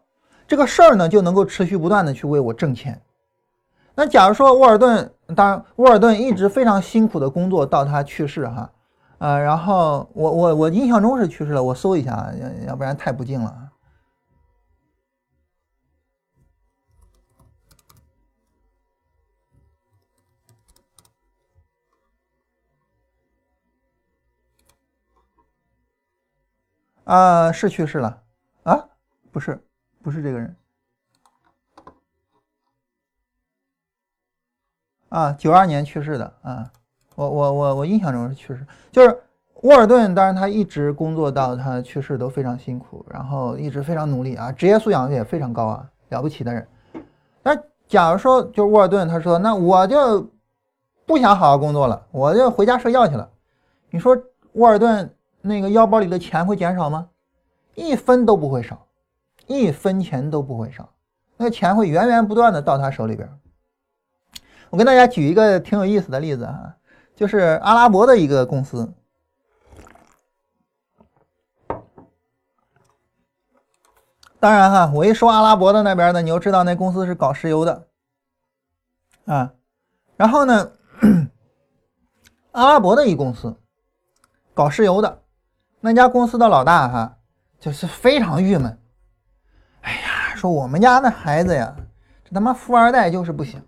这个事儿呢，就能够持续不断的去为我挣钱。那假如说沃尔顿，当然沃尔顿一直非常辛苦的工作到他去世哈，呃，然后我我我印象中是去世了，我搜一下，要要不然太不敬了。啊，是去世了啊？不是。不是这个人啊，九二年去世的啊，我我我我印象中是去世，就是沃尔顿，当然他一直工作到他去世都非常辛苦，然后一直非常努力啊，职业素养也非常高啊，了不起的人。那假如说就沃尔顿，他说那我就不想好好工作了，我就回家睡觉去了。你说沃尔顿那个腰包里的钱会减少吗？一分都不会少一分钱都不会少。那钱会源源不断的到他手里边我跟大家举一个挺有意思的例子啊就是阿拉伯的一个公司。当然哈我一说阿拉伯的那边的你就知道那公司是搞石油的。啊然后呢 阿拉伯的一公司搞石油的那家公司的老大哈，就是非常郁闷。哎呀，说我们家那孩子呀，这他妈富二代就是不行，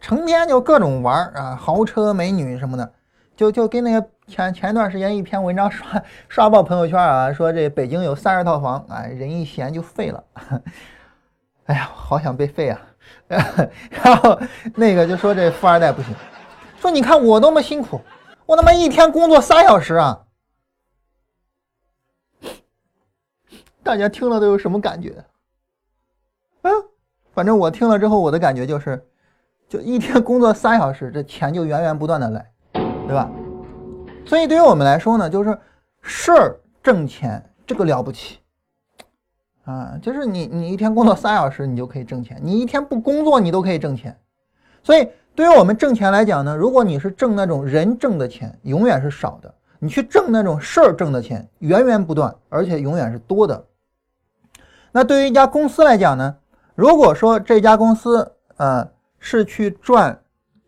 成天就各种玩啊，豪车美女什么的。就就跟那个前前段时间一篇文章刷 刷爆朋友圈啊，说这北京有三十套房，哎，人一闲就废了。哎呀，好想被废啊！然后那个就说这富二代不行，说你看我多么辛苦，我他妈一天工作仨小时啊！大家听了都有什么感觉？嗯，反正我听了之后，我的感觉就是，就一天工作仨小时，这钱就源源不断的来。对吧？所以对于我们来说呢，就是事儿挣钱这个了不起啊，就是你你一天工作三小时，你就可以挣钱；你一天不工作，你都可以挣钱。所以对于我们挣钱来讲呢，如果你是挣那种人挣的钱，永远是少的；你去挣那种事儿挣的钱，源源不断，而且永远是多的。那对于一家公司来讲呢，如果说这家公司呃是去赚。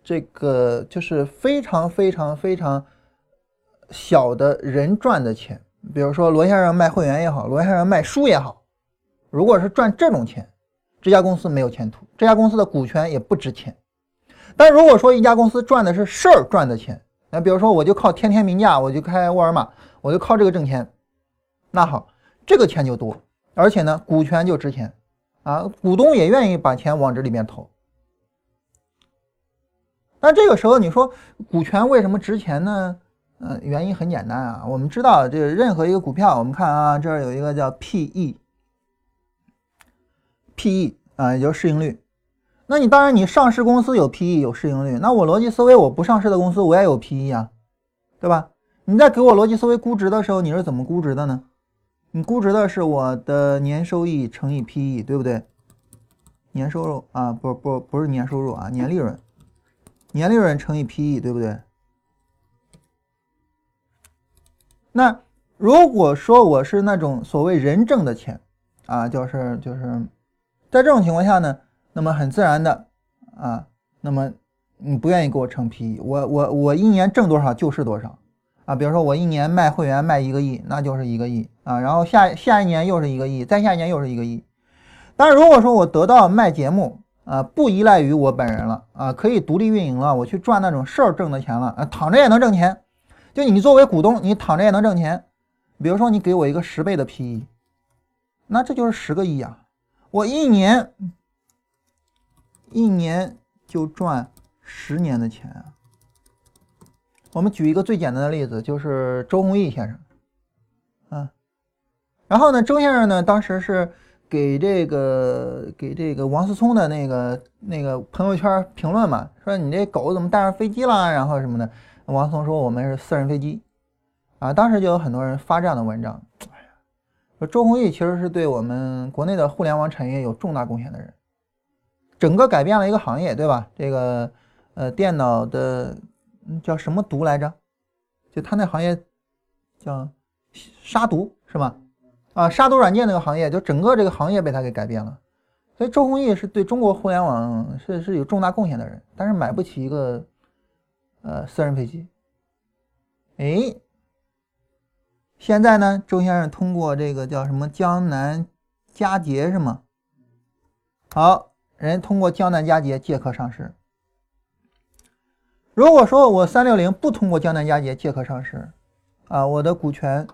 这个就是非常非常非常小的人赚的钱，比如说罗先生卖会员也好，罗先生卖书也好，如果是赚这种钱，这家公司没有前途，这家公司的股权也不值钱。但如果说一家公司赚的是事儿赚的钱，那比如说我就靠天天名价，我就开沃尔玛，我就靠这个挣钱，那好，这个钱就多，而且呢，股权就值钱啊，股东也愿意把钱往这里面投。那这个时候你说股权为什么值钱呢？嗯，原因很简单啊，我们知道这个任何一个股票，我们看啊，这儿有一个叫 P/E，P/E 啊，也就是市盈率。那你当然你上市公司有 P/E 有市盈率，那我逻辑思维我不上市的公司我也有 P/E 啊，对吧？你在给我逻辑思维估值的时候，你是怎么估值的呢？你估值的是我的年收益乘以 P/E，对不对？年收入啊，不不不是年收入啊，年利润。年利润乘以 PE，对不对？那如果说我是那种所谓人挣的钱啊，就是就是在这种情况下呢，那么很自然的啊，那么你不愿意给我乘 PE，我我我一年挣多少就是多少啊。比如说我一年卖会员卖一个亿，那就是一个亿啊，然后下下一年又是一个亿，再下一年又是一个亿。但是如果说我得到卖节目，啊，不依赖于我本人了啊，可以独立运营了，我去赚那种事儿挣的钱了啊，躺着也能挣钱。就你作为股东，你躺着也能挣钱。比如说你给我一个十倍的 PE，那这就是十个亿啊，我一年一年就赚十年的钱啊。我们举一个最简单的例子，就是周鸿祎先生，啊，然后呢，周先生呢，当时是。给这个给这个王思聪的那个那个朋友圈评论嘛，说你这狗怎么带上飞机了，然后什么的。王思聪说我们是私人飞机，啊，当时就有很多人发这样的文章。哎呀，说周鸿祎其实是对我们国内的互联网产业有重大贡献的人，整个改变了一个行业，对吧？这个呃电脑的嗯叫什么毒来着？就他那行业叫杀毒是吧？啊，杀毒软件那个行业，就整个这个行业被他给改变了，所以周鸿祎是对中国互联网是是有重大贡献的人，但是买不起一个呃私人飞机。哎，现在呢，周先生通过这个叫什么江南嘉捷是吗？好，人通过江南嘉捷借壳上市。如果说我三六零不通过江南嘉捷借壳上市，啊，我的股权。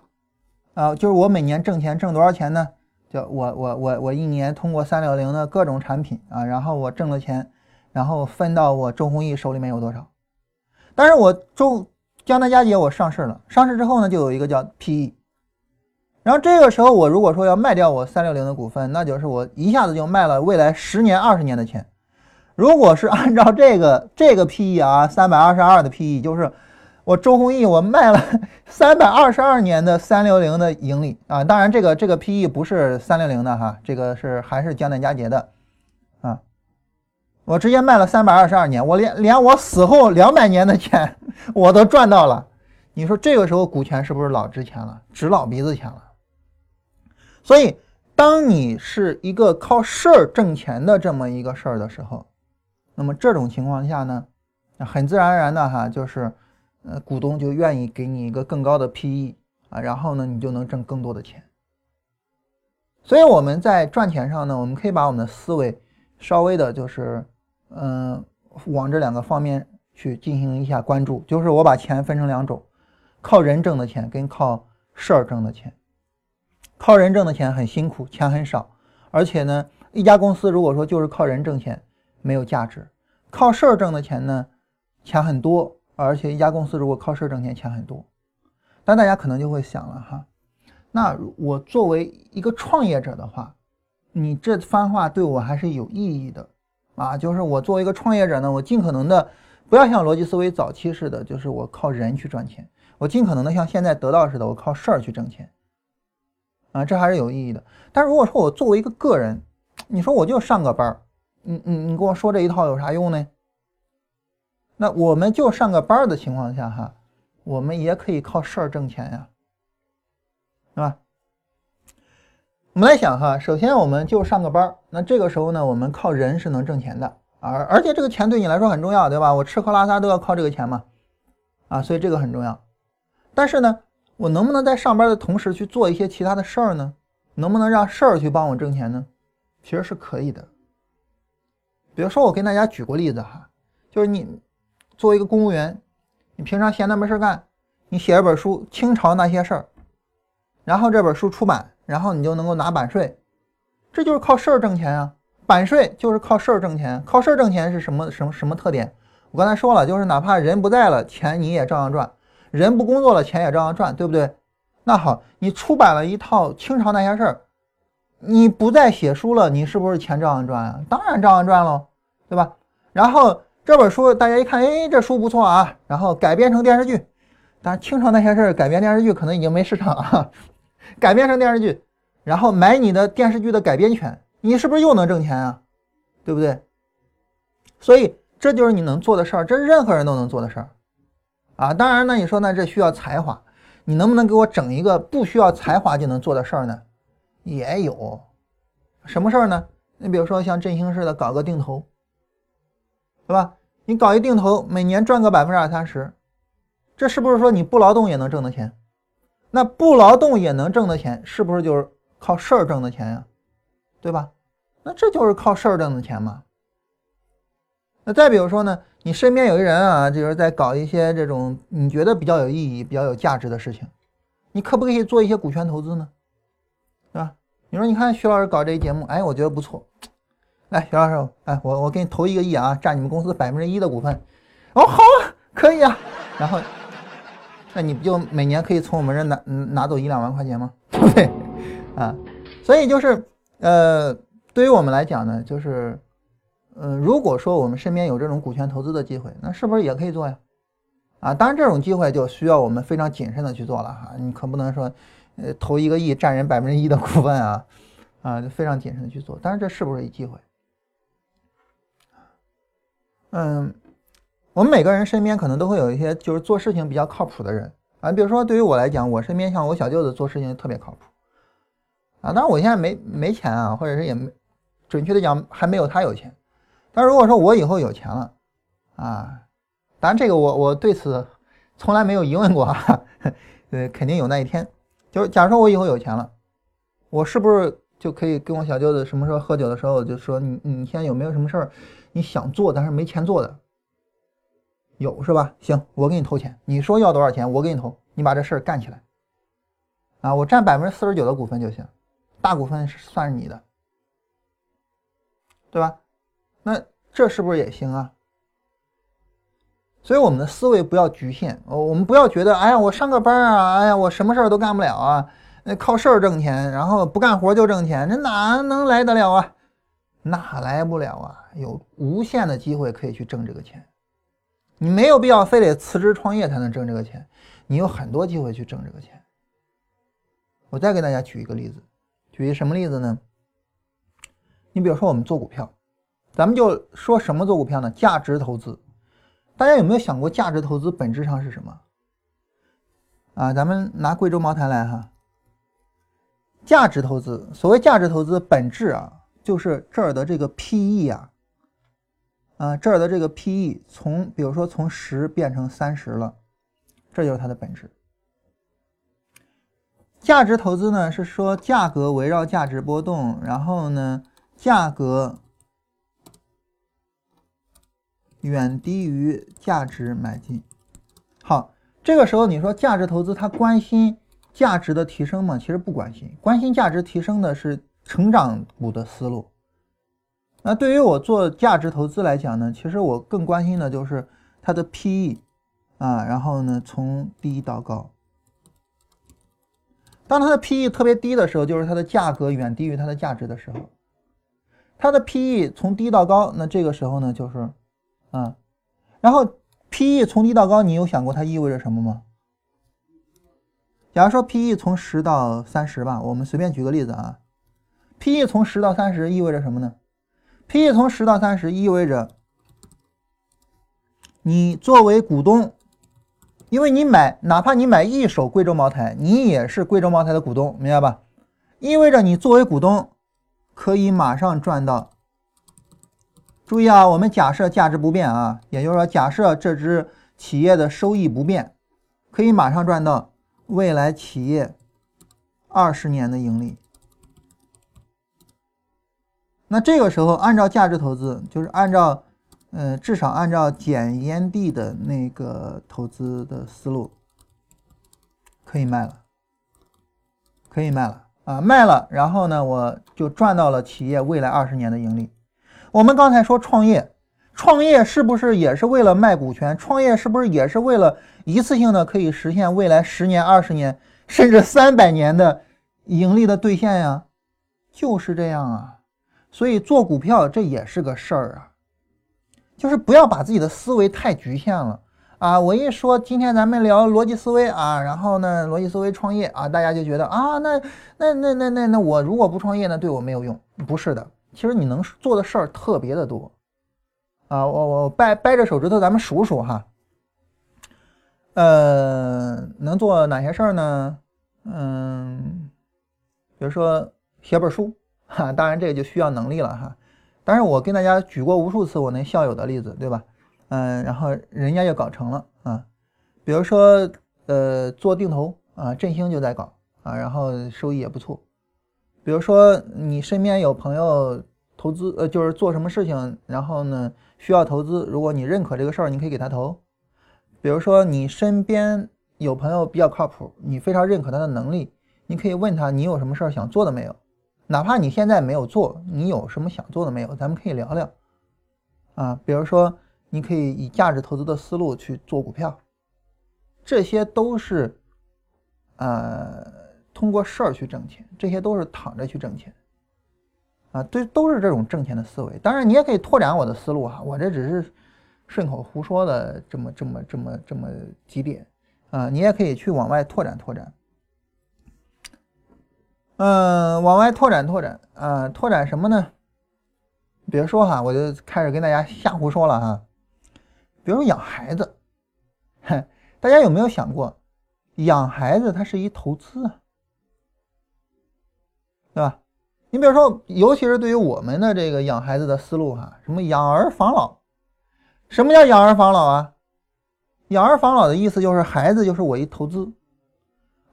啊，就是我每年挣钱挣多少钱呢？就我我我我一年通过三六零的各种产品啊，然后我挣了钱，然后分到我周鸿祎手里面有多少？但是我周江南嘉捷我上市了，上市之后呢，就有一个叫 PE，然后这个时候我如果说要卖掉我三六零的股份，那就是我一下子就卖了未来十年二十年的钱。如果是按照这个 这个 PE 啊，三百二十二的 PE 就是。我周鸿祎，我卖了 三百二十二年的三六零的盈利啊！当然，这个这个 PE 不是三六零的哈，这个是还是江南嘉捷的啊。我直接卖了三百二十二年，我连连我死后两百年的钱 我都赚到了。你说这个时候股权是不是老值钱了？值老鼻子钱了。所以当你是一个靠事儿挣钱的这么一个事儿的时候，那么这种情况下呢，很自然而然的哈，就是呃股东就愿意给你一个更高的 PE 啊，然后呢你就能挣更多的钱。所以我们在赚钱上呢，我们可以把我们的思维稍微的，就是嗯往这两个方面去进行一下关注，就是我把钱分成两种，靠人挣的钱跟靠事儿挣的钱。靠人挣的钱很辛苦，钱很少，而且呢，一家公司如果说就是靠人挣钱，没有价值；靠事儿挣的钱呢，钱很多，而且一家公司如果靠事儿挣钱，钱很多。但大家可能就会想了哈，那我作为一个创业者的话，你这番话对我还是有意义的啊，就是我作为一个创业者呢，我尽可能的不要像逻辑思维早期似的，就是我靠人去赚钱，我尽可能的像现在得到似的，我靠事儿去挣钱。啊，这还是有意义的。但如果说我作为一个个人，你说我就上个班儿，你你你跟我说这一套有啥用呢？那我们就上个班的情况下哈，我们也可以靠事儿挣钱呀，是吧？我们来想哈，首先我们就上个班，那这个时候呢，我们靠人是能挣钱的，而而且这个钱对你来说很重要，对吧？我吃喝拉撒都要靠这个钱嘛，啊，所以这个很重要。但是呢？我能不能在上班的同时去做一些其他的事儿呢？能不能让事儿去帮我挣钱呢？其实是可以的。比如说，我跟大家举过例子哈，就是你作为一个公务员，你平常闲的没事干，你写一本书《清朝那些事儿》，然后这本书出版，然后你就能够拿版税，这就是靠事儿挣钱啊。版税就是靠事儿挣钱，靠事儿挣钱是什么什么什么特点？我刚才说了，就是哪怕人不在了，钱你也照样赚。人不工作了，钱也照样赚，对不对？那好，你出版了一套清朝那些事儿，你不再写书了，你是不是钱照样赚啊？当然照样赚喽，对吧？然后这本书大家一看，哎，这书不错啊，然后改编成电视剧，但是清朝那些事儿改编电视剧可能已经没市场了，改编成电视剧，然后买你的电视剧的改编权，你是不是又能挣钱啊？对不对？所以这就是你能做的事儿，这是任何人都能做的事儿。啊，当然呢，你说呢，这需要才华，你能不能给我整一个不需要才华就能做的事儿呢？也有，什么事儿呢？你比如说像振兴似的搞个定投，对吧？你搞一定投，每年赚个百分之二三十，这是不是说你不劳动也能挣的钱？那不劳动也能挣的钱，是不是就是靠事儿挣的钱呀？对吧？那这就是靠事儿挣的钱嘛。那再比如说呢？你身边有一人啊，就是在搞一些这种你觉得比较有意义、比较有价值的事情，你可不可以做一些股权投资呢？你说，你看徐老师搞这一节目，哎，我觉得不错。来，徐老师，哎，我我给你投一个亿啊，占你们公司百分之一的股份。哦，好啊，可以啊。然后，那你不就每年可以从我们这拿拿走一两万块钱吗？对 不对？啊，所以就是，呃，对于我们来讲呢，就是。嗯，如果说我们身边有这种股权投资的机会，那是不是也可以做呀？啊，当然这种机会就需要我们非常谨慎的去做了哈，你可不能说，呃，投一个亿占人百分之一的股份啊，啊，非常谨慎的去做。但是这是不是一机会？嗯，我们每个人身边可能都会有一些就是做事情比较靠谱的人啊，比如说对于我来讲，我身边像我小舅子做事情特别靠谱啊，当然我现在没没钱啊，或者是也没，准确的讲还没有他有钱。但如果说我以后有钱了，啊，当然这个我我对此从来没有疑问过啊，呃，肯定有那一天。就假如说我以后有钱了，我是不是就可以跟我小舅子什么时候喝酒的时候就说你你现在有没有什么事儿你想做但是没钱做的？有是吧？行，我给你投钱，你说要多少钱我给你投，你把这事儿干起来。啊，我占百分之四十九的股份就行，大股份是算是你的，对吧？那这是不是也行啊？所以我们的思维不要局限，我们不要觉得，哎呀，我上个班啊，哎呀，我什么事儿都干不了啊，那靠事儿挣钱，然后不干活就挣钱，这哪能来得了啊？哪来不了啊？有无限的机会可以去挣这个钱，你没有必要非得辞职创业才能挣这个钱，你有很多机会去挣这个钱。我再给大家举一个例子，举一什么例子呢？你比如说我们做股票。咱们就说什么做股票呢？价值投资，大家有没有想过价值投资本质上是什么？啊，咱们拿贵州茅台来哈，价值投资，所谓价值投资本质啊，就是这儿的这个 PE 啊，啊这儿的这个 PE 从比如说从十变成三十了，这就是它的本质。价值投资呢是说价格围绕价值波动，然后呢价格远低于价值买进。好，这个时候你说价值投资它关心。价值的提升吗，其实不关心，关心价值提升的是成长股的思路。那对于我做价值投资来讲呢，其实我更关心的就是它的 PE 啊，然后呢从低到高。当它的 PE 特别低的时候，就是它的价格远低于它的价值的时候。它的 PE 从低到高，那这个时候呢就是啊，然后 PE 从低到高，你有想过它意味着什么吗？假如说 P/E 从十到三十吧，我们随便举个例子啊。P/E 从十到三十意味着什么呢？P/E 从十到三十意味着你作为股东，因为你买，哪怕你买一手贵州茅台，你也是贵州茅台的股东，明白吧？意味着你作为股东可以马上赚到。注意啊，我们假设价值不变啊，也就是说，假设这只企业的收益不变，可以马上赚到。未来企业二十年的盈利，那这个时候按照价值投资，就是按照，呃，至少按照捡烟蒂的那个投资的思路，可以卖了，可以卖了啊，卖了，然后呢，我就赚到了企业未来二十年的盈利。我们刚才说创业。创业是不是也是为了卖股权？创业是不是也是为了一次性的可以实现未来十年、二十年甚至三百年的盈利的兑现呀？就是这样啊。所以做股票这也是个事儿啊，就是不要把自己的思维太局限了啊。我一说今天咱们聊逻辑思维啊，然后呢，逻辑思维创业啊，大家就觉得啊，那那那那那那我如果不创业呢，对我没有用。不是的，其实你能做的事儿特别的多。啊，我我掰掰着手指头，咱们数数哈。呃，能做哪些事儿呢？嗯，比如说写本书哈，当然这个就需要能力了哈。但是我跟大家举过无数次我那校友的例子，对吧？嗯，然后人家就搞成了啊。比如说呃，做定投啊，振兴就在搞啊，然后收益也不错。比如说你身边有朋友投资，呃，就是做什么事情，然后呢？需要投资，如果你认可这个事儿，你可以给他投。比如说你身边有朋友比较靠谱，你非常认可他的能力，你可以问他你有什么事儿想做的没有？哪怕你现在没有做，你有什么想做的没有？咱们可以聊聊。啊，比如说你可以以价值投资的思路去做股票，这些都是呃通过事儿去挣钱，这些都是躺着去挣钱。啊，对，都是这种挣钱的思维。当然，你也可以拓展我的思路哈，我这只是顺口胡说的这么这么这么这么几点啊，你也可以去往外拓展拓展。嗯，往外拓展拓展啊，拓展什么呢？比如说哈，我就开始跟大家瞎胡说了哈。比如说养孩子，大家有没有想过，养孩子它是一投资啊，对吧？你比如说，尤其是对于我们的这个养孩子的思路哈，什么养儿防老？什么叫养儿防老啊？养儿防老的意思就是孩子就是我一投资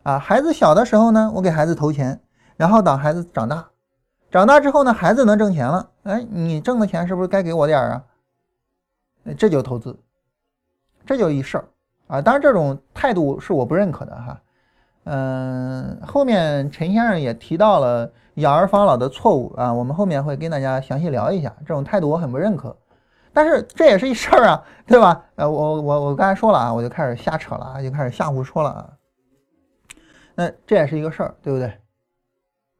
啊。孩子小的时候呢，我给孩子投钱，然后等孩子长大，长大之后呢，孩子能挣钱了，哎，你挣的钱是不是该给我点啊？这就投资，这就一事儿啊。当然，这种态度是我不认可的哈。嗯，后面陈先生也提到了。养儿防老的错误啊，我们后面会跟大家详细聊一下。这种态度我很不认可，但是这也是一事儿啊，对吧？呃，我我我刚才说了啊，我就开始瞎扯了啊，就开始瞎胡说了啊。那这也是一个事儿，对不对？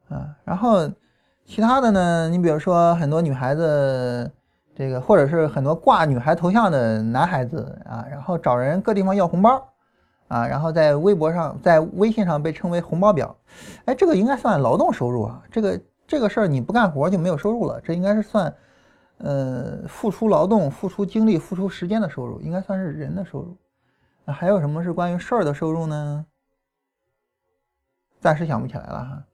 啊，然后其他的呢，你比如说很多女孩子，这个或者是很多挂女孩头像的男孩子啊，然后找人各地方要红包。啊，然后在微博上，在微信上被称为“红包表”，哎，这个应该算劳动收入啊。这个这个事儿你不干活就没有收入了，这应该是算，呃，付出劳动、付出精力、付出时间的收入，应该算是人的收入。那还有什么是关于事儿的收入呢？暂时想不起来了哈。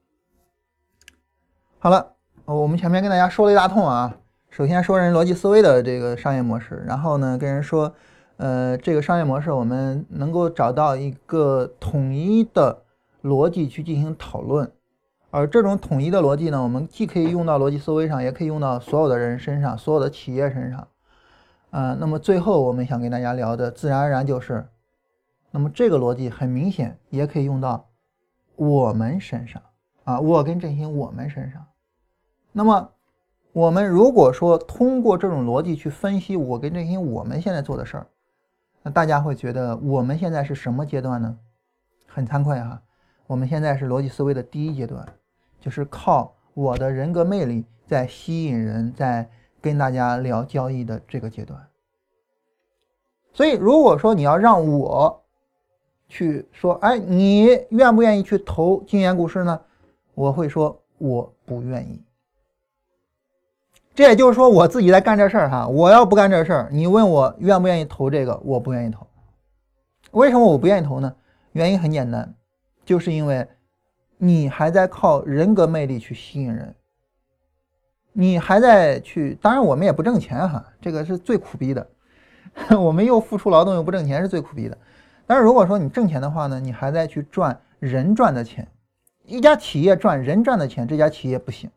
好了，我们前面跟大家说了一大通啊。首先说人逻辑思维的这个商业模式，然后呢跟人说，呃，这个商业模式我们能够找到一个统一的逻辑去进行讨论，而这种统一的逻辑呢，我们既可以用到逻辑思维上，也可以用到所有的人身上，所有的企业身上。啊，那么最后我们想跟大家聊的，自然而然就是，那么这个逻辑很明显也可以用到我们身上啊，我跟振兴我们身上。那么，我们如果说通过这种逻辑去分析我跟振兴我们现在做的事儿，大家会觉得我们现在是什么阶段呢？很惭愧哈，我们现在是逻辑思维的第一阶段，就是靠我的人格魅力在吸引人，在。跟大家聊交易的这个阶段，所以如果说你要让我去说，哎，你愿不愿意去投金研股市呢？我会说我不愿意。这也就是说，我自己在干这事儿哈。我要不干这事儿，你问我愿不愿意投这个，我不愿意投。为什么我不愿意投呢？原因很简单，就是因为你还在靠人格魅力去吸引人。你还在去，当然我们也不挣钱哈，这个是最苦逼的。我们又付出劳动又不挣钱，是最苦逼的。但是如果说你挣钱的话呢，你还在去赚人赚的钱，一家企业赚人赚的钱，这家企业不行。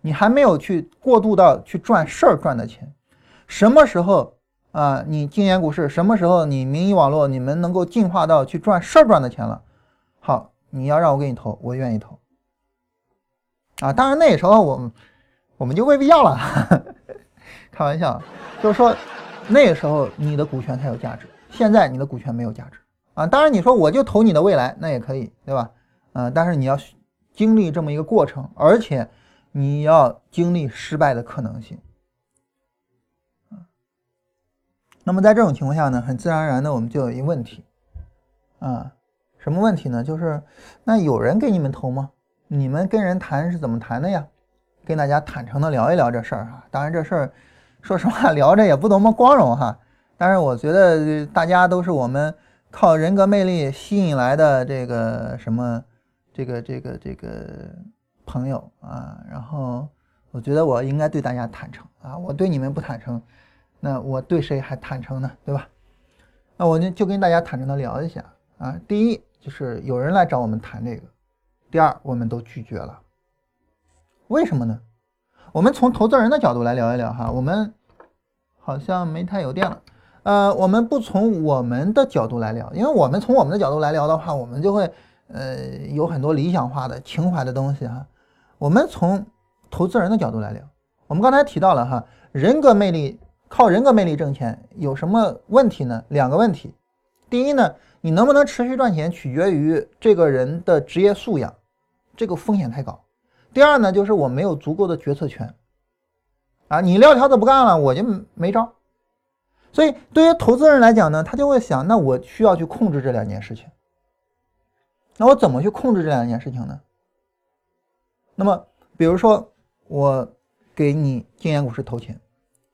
你还没有去过渡到去赚事儿赚的钱。什么时候啊？你经验股市什么时候？你民营网络你们能够进化到去赚事儿赚的钱了？好，你要让我给你投，我愿意投。啊，当然那时候我。我们就未必要了，开玩笑，就是说那个时候你的股权才有价值，现在你的股权没有价值啊。当然你说我就投你的未来，那也可以，对吧？嗯，但是你要经历这么一个过程，而且你要经历失败的可能性。那么在这种情况下呢，很自然而然的我们就有一问题啊，什么问题呢？就是那有人给你们投吗？你们跟人谈是怎么谈的呀？跟大家坦诚的聊一聊这事儿哈，当然这事儿，说实话聊着也不多么光荣哈。但是我觉得大家都是我们靠人格魅力吸引来的这个什么，这个这个这个朋友啊。然后我觉得我应该对大家坦诚啊，我对你们不坦诚，那我对谁还坦诚呢？对吧？那我就就跟大家坦诚的聊一下啊。第一就是有人来找我们谈这个，第二我们都拒绝了。为什么呢？我们从投资人的角度来聊一聊哈。我们好像没太有电了。呃，我们不从我们的角度来聊，因为我们从我们的角度来聊的话，我们就会呃有很多理想化的情怀的东西哈。我们从投资人的角度来聊。我们刚才提到了哈，人格魅力靠人格魅力挣钱有什么问题呢？两个问题。第一呢，你能不能持续赚钱取决于这个人的职业素养，这个风险太高。第二呢，就是我没有足够的决策权，啊，你撂挑子不干了，我就没招。所以对于投资人来讲呢，他就会想，那我需要去控制这两件事情。那我怎么去控制这两件事情呢？那么，比如说我给你经验股市投钱，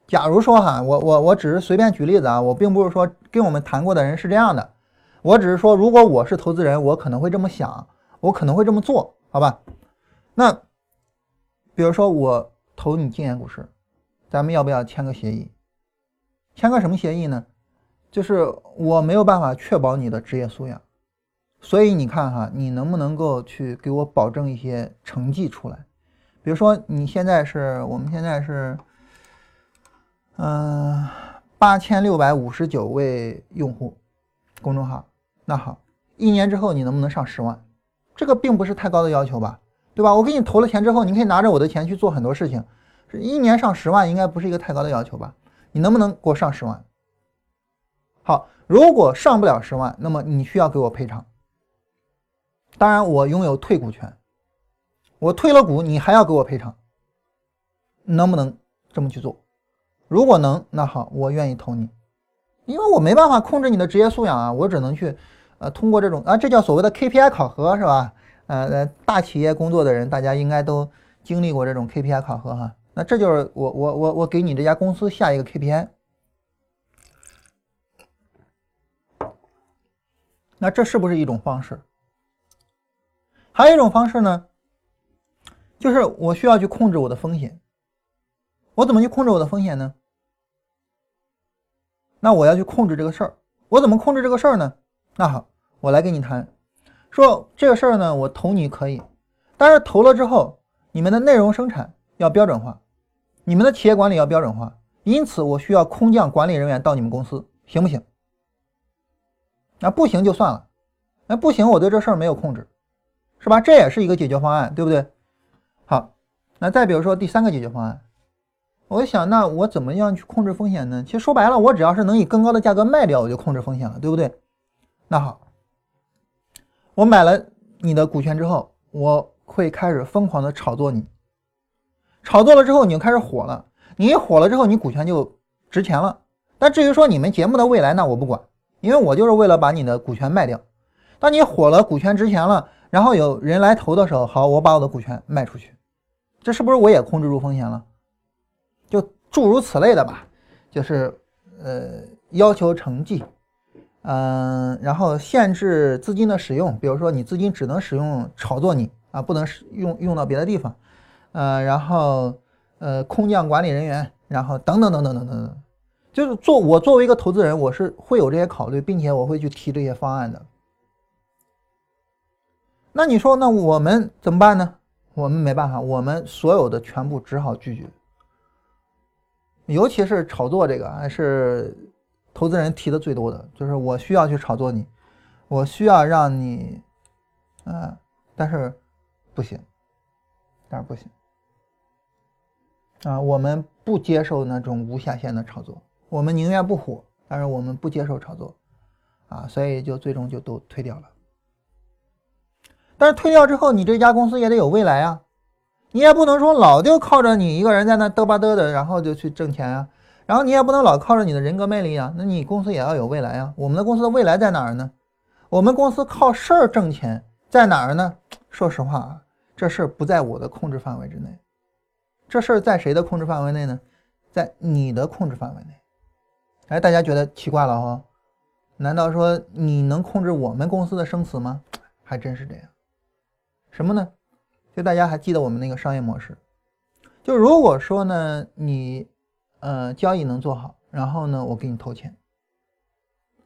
假如说哈，我我我只是随便举例子啊，我并不是说跟我们谈过的人是这样的，我只是说，如果我是投资人，我可能会这么想，我可能会这么做，好吧？那，比如说我投你经验股市，咱们要不要签个协议？签个什么协议呢？就是我没有办法确保你的职业素养，所以你看哈，你能不能够去给我保证一些成绩出来？比如说你现在是我们现在是，嗯，八千六百五十九位用户，公众号，那好，一年之后你能不能上十万？这个并不是太高的要求吧？对吧？我给你投了钱之后，你可以拿着我的钱去做很多事情，一年上十万，应该不是一个太高的要求吧？你能不能给我上十万？好，如果上不了十万，那么你需要给我赔偿。当然，我拥有退股权，我退了股，你还要给我赔偿，能不能这么去做？如果能，那好，我愿意投你，因为我没办法控制你的职业素养啊，我只能去，呃，通过这种啊，这叫所谓的 KPI 考核，是吧？呃，大企业工作的人，大家应该都经历过这种 KPI 考核哈。那这就是我我我我给你这家公司下一个 KPI。那这是不是一种方式？还有一种方式呢，就是我需要去控制我的风险。我怎么去控制我的风险呢？那我要去控制这个事儿，我怎么控制这个事儿呢？那好，我来跟你谈，说这个事儿呢，我投你可以，但是投了之后，你们的内容生产要标准化，你们的企业管理要标准化，因此我需要空降管理人员到你们公司，行不行？那不行就算了，那不行，我对这事儿没有控制，是吧？这也是一个解决方案，对不对？好，那再比如说第三个解决方案。我想，那我怎么样去控制风险呢？其实说白了，我只要是能以更高的价格卖掉，我就控制风险了，对不对？那好，我买了你的股权之后，我会开始疯狂的炒作你，炒作了之后，你就开始火了。你一火了之后，你股权就值钱了。但至于说你们节目的未来，那我不管，因为我就是为了把你的股权卖掉。当你火了，股权值钱了，然后有人来投的时候，好，我把我的股权卖出去，这是不是我也控制住风险了？就诸如此类的吧，就是呃要求成绩，嗯，然后限制资金的使用，比如说你资金只能使用炒作你啊，不能使用用到别的地方，呃，然后呃空降管理人员，然后等等等等等等等，就是做我作为一个投资人，我是会有这些考虑，并且我会去提这些方案的。那你说那我们怎么办呢？我们没办法，我们所有的全部只好拒绝。尤其是炒作这个，还是投资人提的最多的，就是我需要去炒作你，我需要让你，啊，但是不行，但是不行，啊，我们不接受那种无下限的炒作，我们宁愿不火，但是我们不接受炒作，啊，所以就最终就都退掉了。但是退掉之后，你这家公司也得有未来啊。你也不能说老就靠着你一个人在那嘚吧嘚的，然后就去挣钱啊。然后你也不能老靠着你的人格魅力啊。那你公司也要有未来啊。我们的公司的未来在哪儿呢？我们公司靠事儿挣钱，在哪儿呢？说实话啊，这事儿不在我的控制范围之内。这事儿在谁的控制范围内呢？在你的控制范围内。哎，大家觉得奇怪了哈？难道说你能控制我们公司的生死吗？还真是这样。什么呢？就大家还记得我们那个商业模式，就如果说呢，你呃交易能做好，然后呢我给你投钱，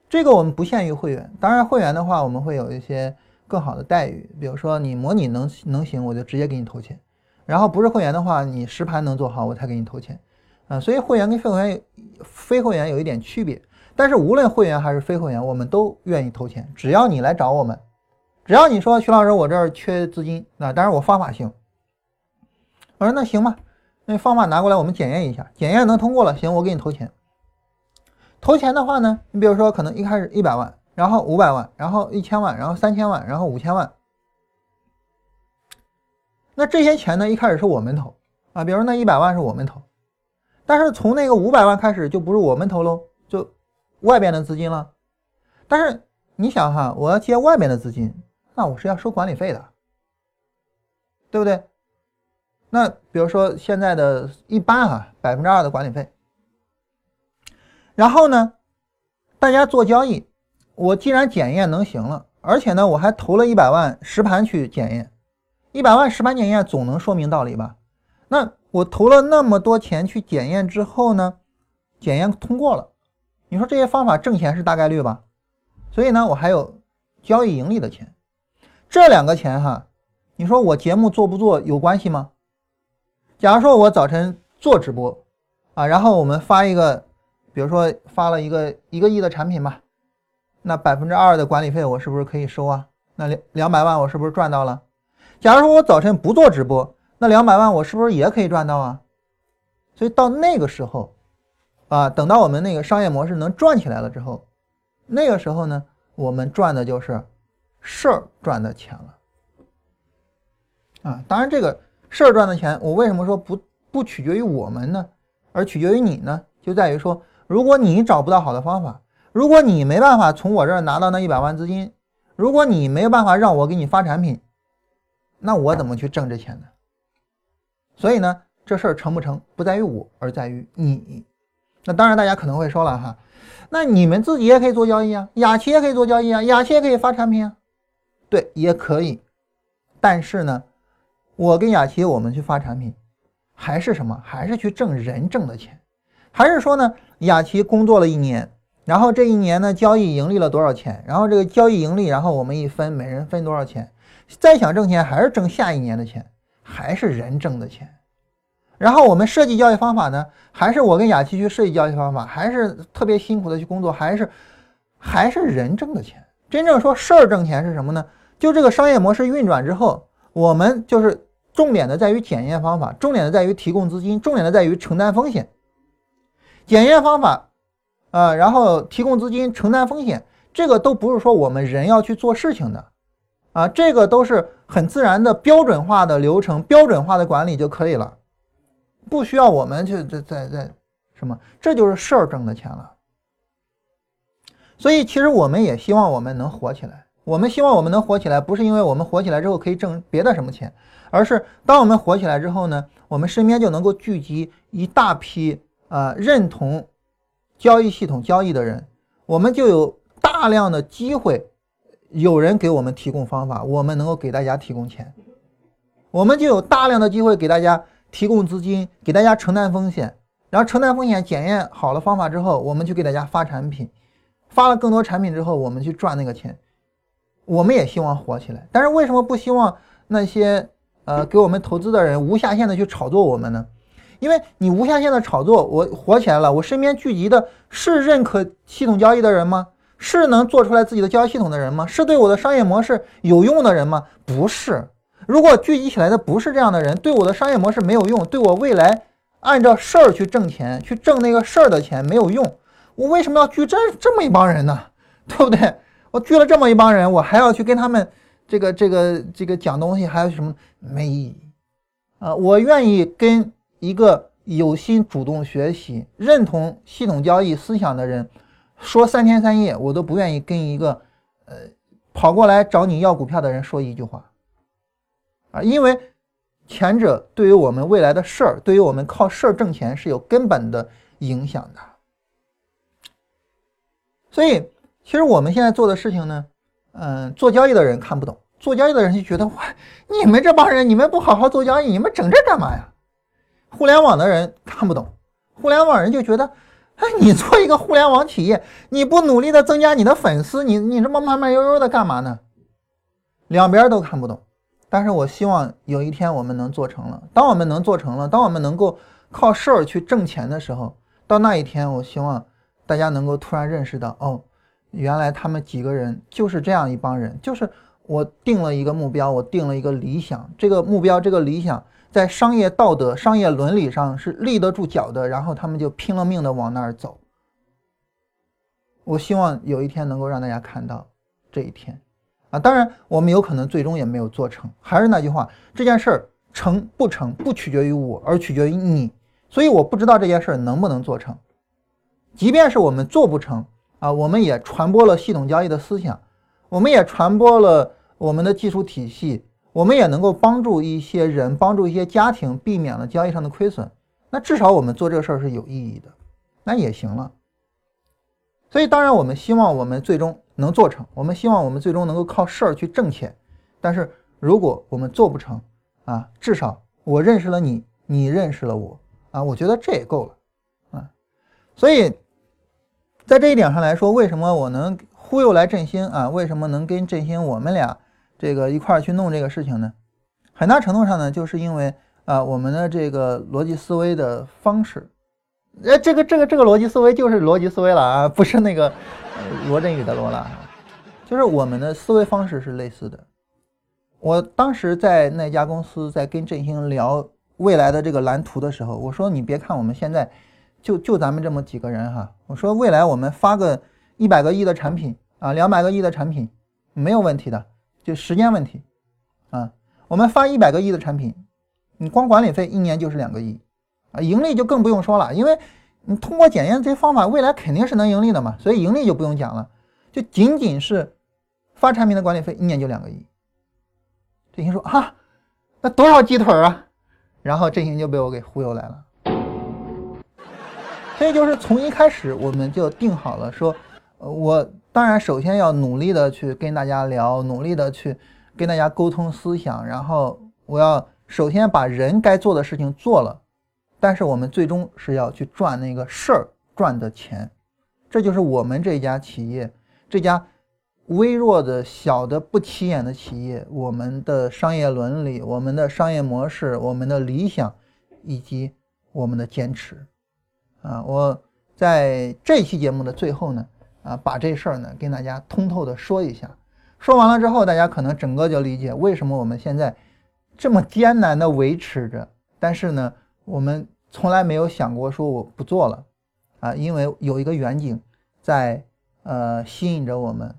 这个我们不限于会员，当然会员的话我们会有一些更好的待遇，比如说你模拟能能行，我就直接给你投钱，然后不是会员的话，你实盘能做好我才给你投钱，啊，所以会员跟非会员非会员有一点区别，但是无论会员还是非会员，我们都愿意投钱，只要你来找我们。只要你说徐老师，我这儿缺资金，那当然我方法行。我说那行吧，那方法拿过来我们检验一下，检验能通过了，行，我给你投钱。投钱的话呢，你比如说可能一开始一百万，然后五百万，然后一千万，然后三千万，然后五千万。那这些钱呢，一开始是我们投啊，比如说那一百万是我们投，但是从那个五百万开始就不是我们投喽，就外边的资金了。但是你想哈，我要接外面的资金。那我是要收管理费的，对不对？那比如说现在的一般哈，百分之二的管理费。然后呢，大家做交易，我既然检验能行了，而且呢我还投了一百万实盘去检验，一百万实盘检验总能说明道理吧？那我投了那么多钱去检验之后呢，检验通过了，你说这些方法挣钱是大概率吧？所以呢，我还有交易盈利的钱。这两个钱哈，你说我节目做不做有关系吗？假如说我早晨做直播啊，然后我们发一个，比如说发了一个一个亿的产品吧，那百分之二的管理费我是不是可以收啊？那两两百万我是不是赚到了？假如说我早晨不做直播，那两百万我是不是也可以赚到啊？所以到那个时候啊，等到我们那个商业模式能转起来了之后，那个时候呢，我们赚的就是。事儿赚的钱了啊！当然，这个事儿赚的钱，我为什么说不不取决于我们呢？而取决于你呢？就在于说，如果你找不到好的方法，如果你没办法从我这儿拿到那一百万资金，如果你没有办法让我给你发产品，那我怎么去挣这钱呢？所以呢，这事儿成不成，不在于我，而在于你。那当然，大家可能会说了哈，那你们自己也可以做交易啊，雅琪也可以做交易啊，雅琪也可以发产品啊。对，也可以，但是呢，我跟雅琪我们去发产品，还是什么？还是去挣人挣的钱？还是说呢，雅琪工作了一年，然后这一年呢交易盈利了多少钱？然后这个交易盈利，然后我们一分，每人分多少钱？再想挣钱，还是挣下一年的钱？还是人挣的钱？然后我们设计交易方法呢？还是我跟雅琪去设计交易方法？还是特别辛苦的去工作？还是还是人挣的钱？真正说事儿挣钱是什么呢？就这个商业模式运转之后，我们就是重点的在于检验方法，重点的在于提供资金，重点的在于承担风险。检验方法，啊，然后提供资金，承担风险，这个都不是说我们人要去做事情的，啊，这个都是很自然的标准化的流程，标准化的管理就可以了。不需要我们去在在在什么，这就是事儿挣的钱了。所以其实我们也希望我们能火起来。我们希望我们能火起来，不是因为我们火起来之后可以挣别的什么钱，而是当我们火起来之后呢，我们身边就能够聚集一大批啊认同交易系统交易的人，我们就有大量的机会，有人给我们提供方法，我们能够给大家提供钱，我们就有大量的机会给大家。提供资金给大家承担风险，然后承担风险检验好了方法之后，我们去给大家发产品，发了更多产品之后，我们去赚那个钱。我们也希望火起来，但是为什么不希望那些呃给我们投资的人无下限的去炒作我们呢？因为你无下限的炒作，我火起来了，我身边聚集的是认可系统交易的人吗？是能做出来自己的交易系统的人吗？是对我的商业模式有用的人吗？不是。如果聚集起来的不是这样的人，对我的商业模式没有用，对我未来按照事儿去挣钱，去挣那个事儿的钱没有用，我为什么要聚这这么一帮人呢？对不对？我聚了这么一帮人，我还要去跟他们这个这个这个讲东西，还有什么没意义啊？我愿意跟一个有心主动学习、认同系统交易思想的人说三天三夜，我都不愿意跟一个呃跑过来找你要股票的人说一句话。啊，因为前者对于我们未来的事儿，对于我们靠事儿挣钱是有根本的影响的。所以，其实我们现在做的事情呢，嗯，做交易的人看不懂，做交易的人就觉得哇，你们这帮人，你们不好好做交易，你们整这干嘛呀？互联网的人看不懂，互联网人就觉得，哎，你做一个互联网企业，你不努力的增加你的粉丝，你你这么慢慢悠悠的干嘛呢？两边都看不懂。但是我希望有一天我们能做成了。当我们能做成了，当我们能够靠事儿去挣钱的时候，到那一天，我希望大家能够突然认识到，哦，原来他们几个人就是这样一帮人，就是我定了一个目标，我定了一个理想，这个目标，这个理想在商业道德、商业伦理上是立得住脚的，然后他们就拼了命的往那儿走。我希望有一天能够让大家看到这一天。啊，当然，我们有可能最终也没有做成。还是那句话，这件事儿成不成不取决于我，而取决于你。所以我不知道这件事儿能不能做成。即便是我们做不成啊，我们也传播了系统交易的思想，我们也传播了我们的技术体系，我们也能够帮助一些人，帮助一些家庭避免了交易上的亏损。那至少我们做这个事儿是有意义的，那也行了。所以，当然，我们希望我们最终。能做成，我们希望我们最终能够靠事儿去挣钱。但是如果我们做不成，啊，至少我认识了你，你认识了我，啊，我觉得这也够了，啊。所以在这一点上来说，为什么我能忽悠来振兴啊？为什么能跟振兴我们俩这个一块儿去弄这个事情呢？很大程度上呢，就是因为啊，我们的这个逻辑思维的方式，哎，这个这个这个逻辑思维就是逻辑思维了啊，不是那个。罗振宇的罗了，就是我们的思维方式是类似的。我当时在那家公司在跟振兴聊未来的这个蓝图的时候，我说你别看我们现在就就咱们这么几个人哈，我说未来我们发个一百个亿的产品啊，两百个亿的产品没有问题的，就时间问题啊。我们发一百个亿的产品，你光管理费一年就是两个亿啊，盈利就更不用说了，因为。你通过检验这些方法，未来肯定是能盈利的嘛，所以盈利就不用讲了，就仅仅是发产品的管理费，一年就两个亿。振兴说啊，那多少鸡腿啊？然后振兴就被我给忽悠来了。所以就是从一开始我们就定好了，说，我当然首先要努力的去跟大家聊，努力的去跟大家沟通思想，然后我要首先把人该做的事情做了，但是我们最终是要去赚那个事儿赚的钱，这就是我们这家企业这家微弱的小的不起眼的企业，我们的商业伦理、我们的商业模式、我们的理想以及我们的坚持。啊，我在这期节目的最后呢，啊，把这事儿呢跟大家通透的说一下。说完了之后，大家可能整个就理解为什么我们现在这么艰难的维持着，但是呢，我们从来没有想过说我不做了，啊，因为有一个远景在呃吸引着我们。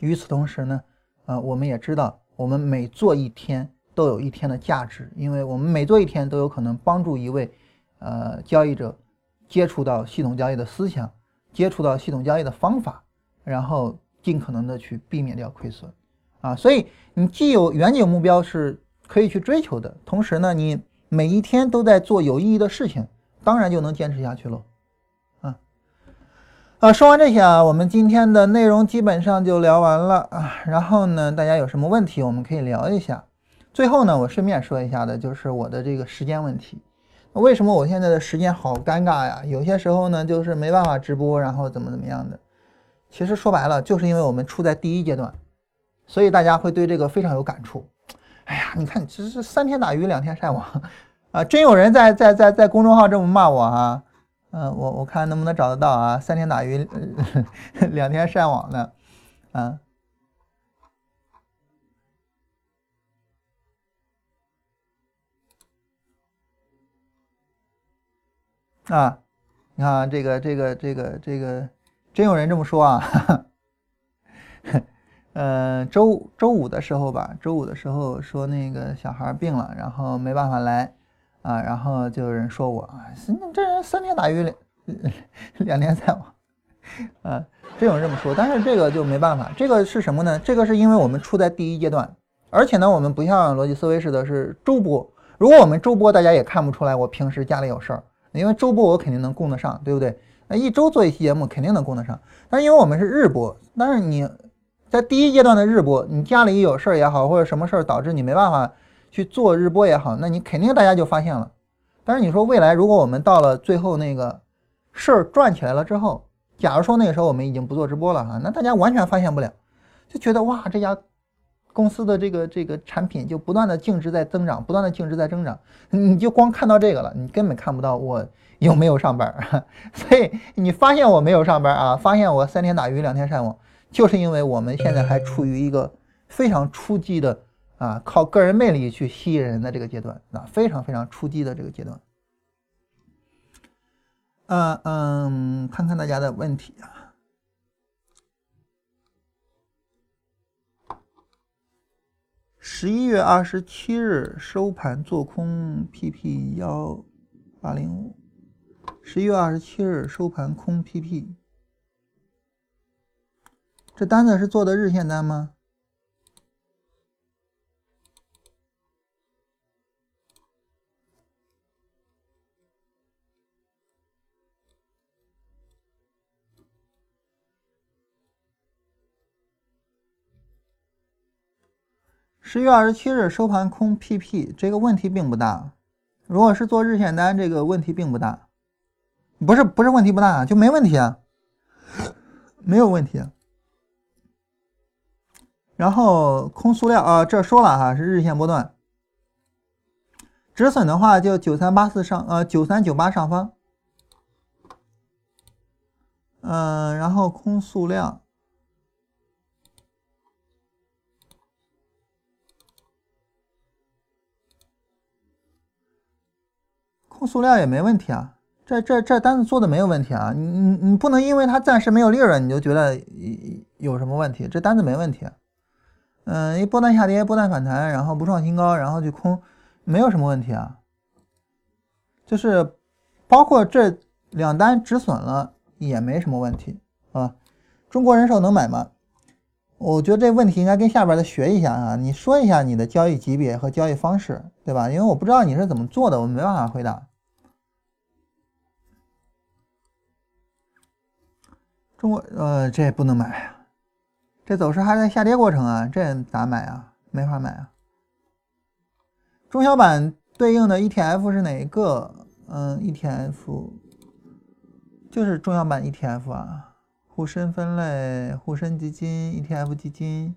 与此同时呢，啊，我们也知道我们每做一天都有一天的价值，因为我们每做一天都有可能帮助一位呃交易者接触到系统交易的思想，接触到系统交易的方法，然后。尽可能的去避免掉亏损，啊，所以你既有远景目标是可以去追求的，同时呢，你每一天都在做有意义的事情，当然就能坚持下去喽，啊，啊，说完这些啊，我们今天的内容基本上就聊完了啊，然后呢，大家有什么问题我们可以聊一下。最后呢，我顺便说一下的就是我的这个时间问题，为什么我现在的时间好尴尬呀？有些时候呢，就是没办法直播，然后怎么怎么样的。其实说白了，就是因为我们处在第一阶段，所以大家会对这个非常有感触。哎呀，你看，这是三天打鱼两天晒网啊！真有人在在在在公众号这么骂我啊！嗯，我我看能不能找得到啊？三天打鱼两天晒网的，啊啊！你看这个这个这个这个。真有人这么说啊？呃，周周五的时候吧，周五的时候说那个小孩病了，然后没办法来啊，然后就有人说我啊，这人三天打鱼两两天晒网啊，真有人这么说。但是这个就没办法，这个是什么呢？这个是因为我们处在第一阶段，而且呢，我们不像逻辑思维似的，是周播。如果我们周播，大家也看不出来我平时家里有事儿，因为周播我肯定能供得上，对不对？那一周做一期节目肯定能供得上，但是因为我们是日播，但是你在第一阶段的日播，你家里有事儿也好，或者什么事儿导致你没办法去做日播也好，那你肯定大家就发现了。但是你说未来如果我们到了最后那个事儿转起来了之后，假如说那个时候我们已经不做直播了哈，那大家完全发现不了，就觉得哇这家公司的这个这个产品就不断的净值在增长，不断的净值在增长，你就光看到这个了，你根本看不到我。有没有上班？所以你发现我没有上班啊？发现我三天打鱼两天晒网，就是因为我们现在还处于一个非常初级的啊，靠个人魅力去吸引人的这个阶段啊，非常非常初级的这个阶段。嗯嗯，看看大家的问题啊。十一月二十七日收盘做空 PP 幺八零五。十一月二十七日收盘空 PP，这单子是做的日线单吗？十月二十七日收盘空 PP，这个问题并不大。如果是做日线单，这个问题并不大。不是不是问题不大，就没问题啊，没有问题。然后空塑料啊，这说了哈，是日线波段，止损的话就九三八四上呃九三九八上方，嗯，然后空塑料，空塑料也没问题啊。这这这单子做的没有问题啊，你你你不能因为它暂时没有利润，你就觉得有什么问题？这单子没问题，嗯，一波段下跌，波段反弹，然后不创新高，然后就空，没有什么问题啊。就是包括这两单止损了也没什么问题啊。中国人寿能买吗？我觉得这问题应该跟下边的学一下啊。你说一下你的交易级别和交易方式，对吧？因为我不知道你是怎么做的，我没办法回答。中国呃，这也不能买啊，这走势还在下跌过程啊，这咋买啊？没法买啊。中小板对应的 ETF 是哪一个？嗯，ETF 就是中小板 ETF 啊，沪深分类、沪深基金、ETF 基金。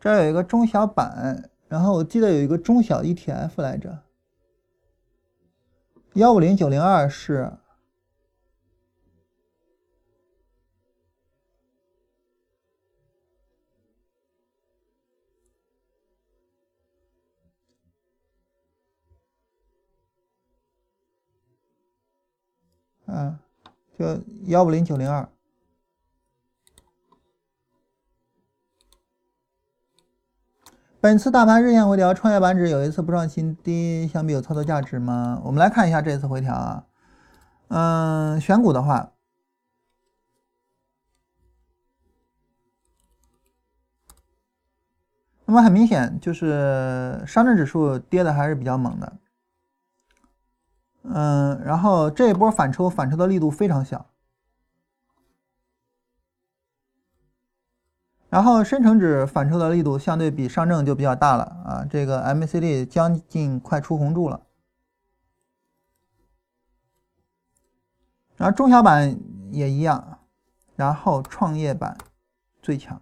这有一个中小板，然后我记得有一个中小 ETF 来着，幺五零九零二是。嗯，就幺五零九零二。本次大盘日线回调，创业板指有一次不创新低，相比有操作价值吗？我们来看一下这次回调啊。嗯，选股的话，那么很明显就是上证指数跌的还是比较猛的。嗯，然后这一波反抽，反抽的力度非常小。然后深成指反抽的力度相对比上证就比较大了啊，这个 MACD 将近快出红柱了。然后中小板也一样，然后创业板最强，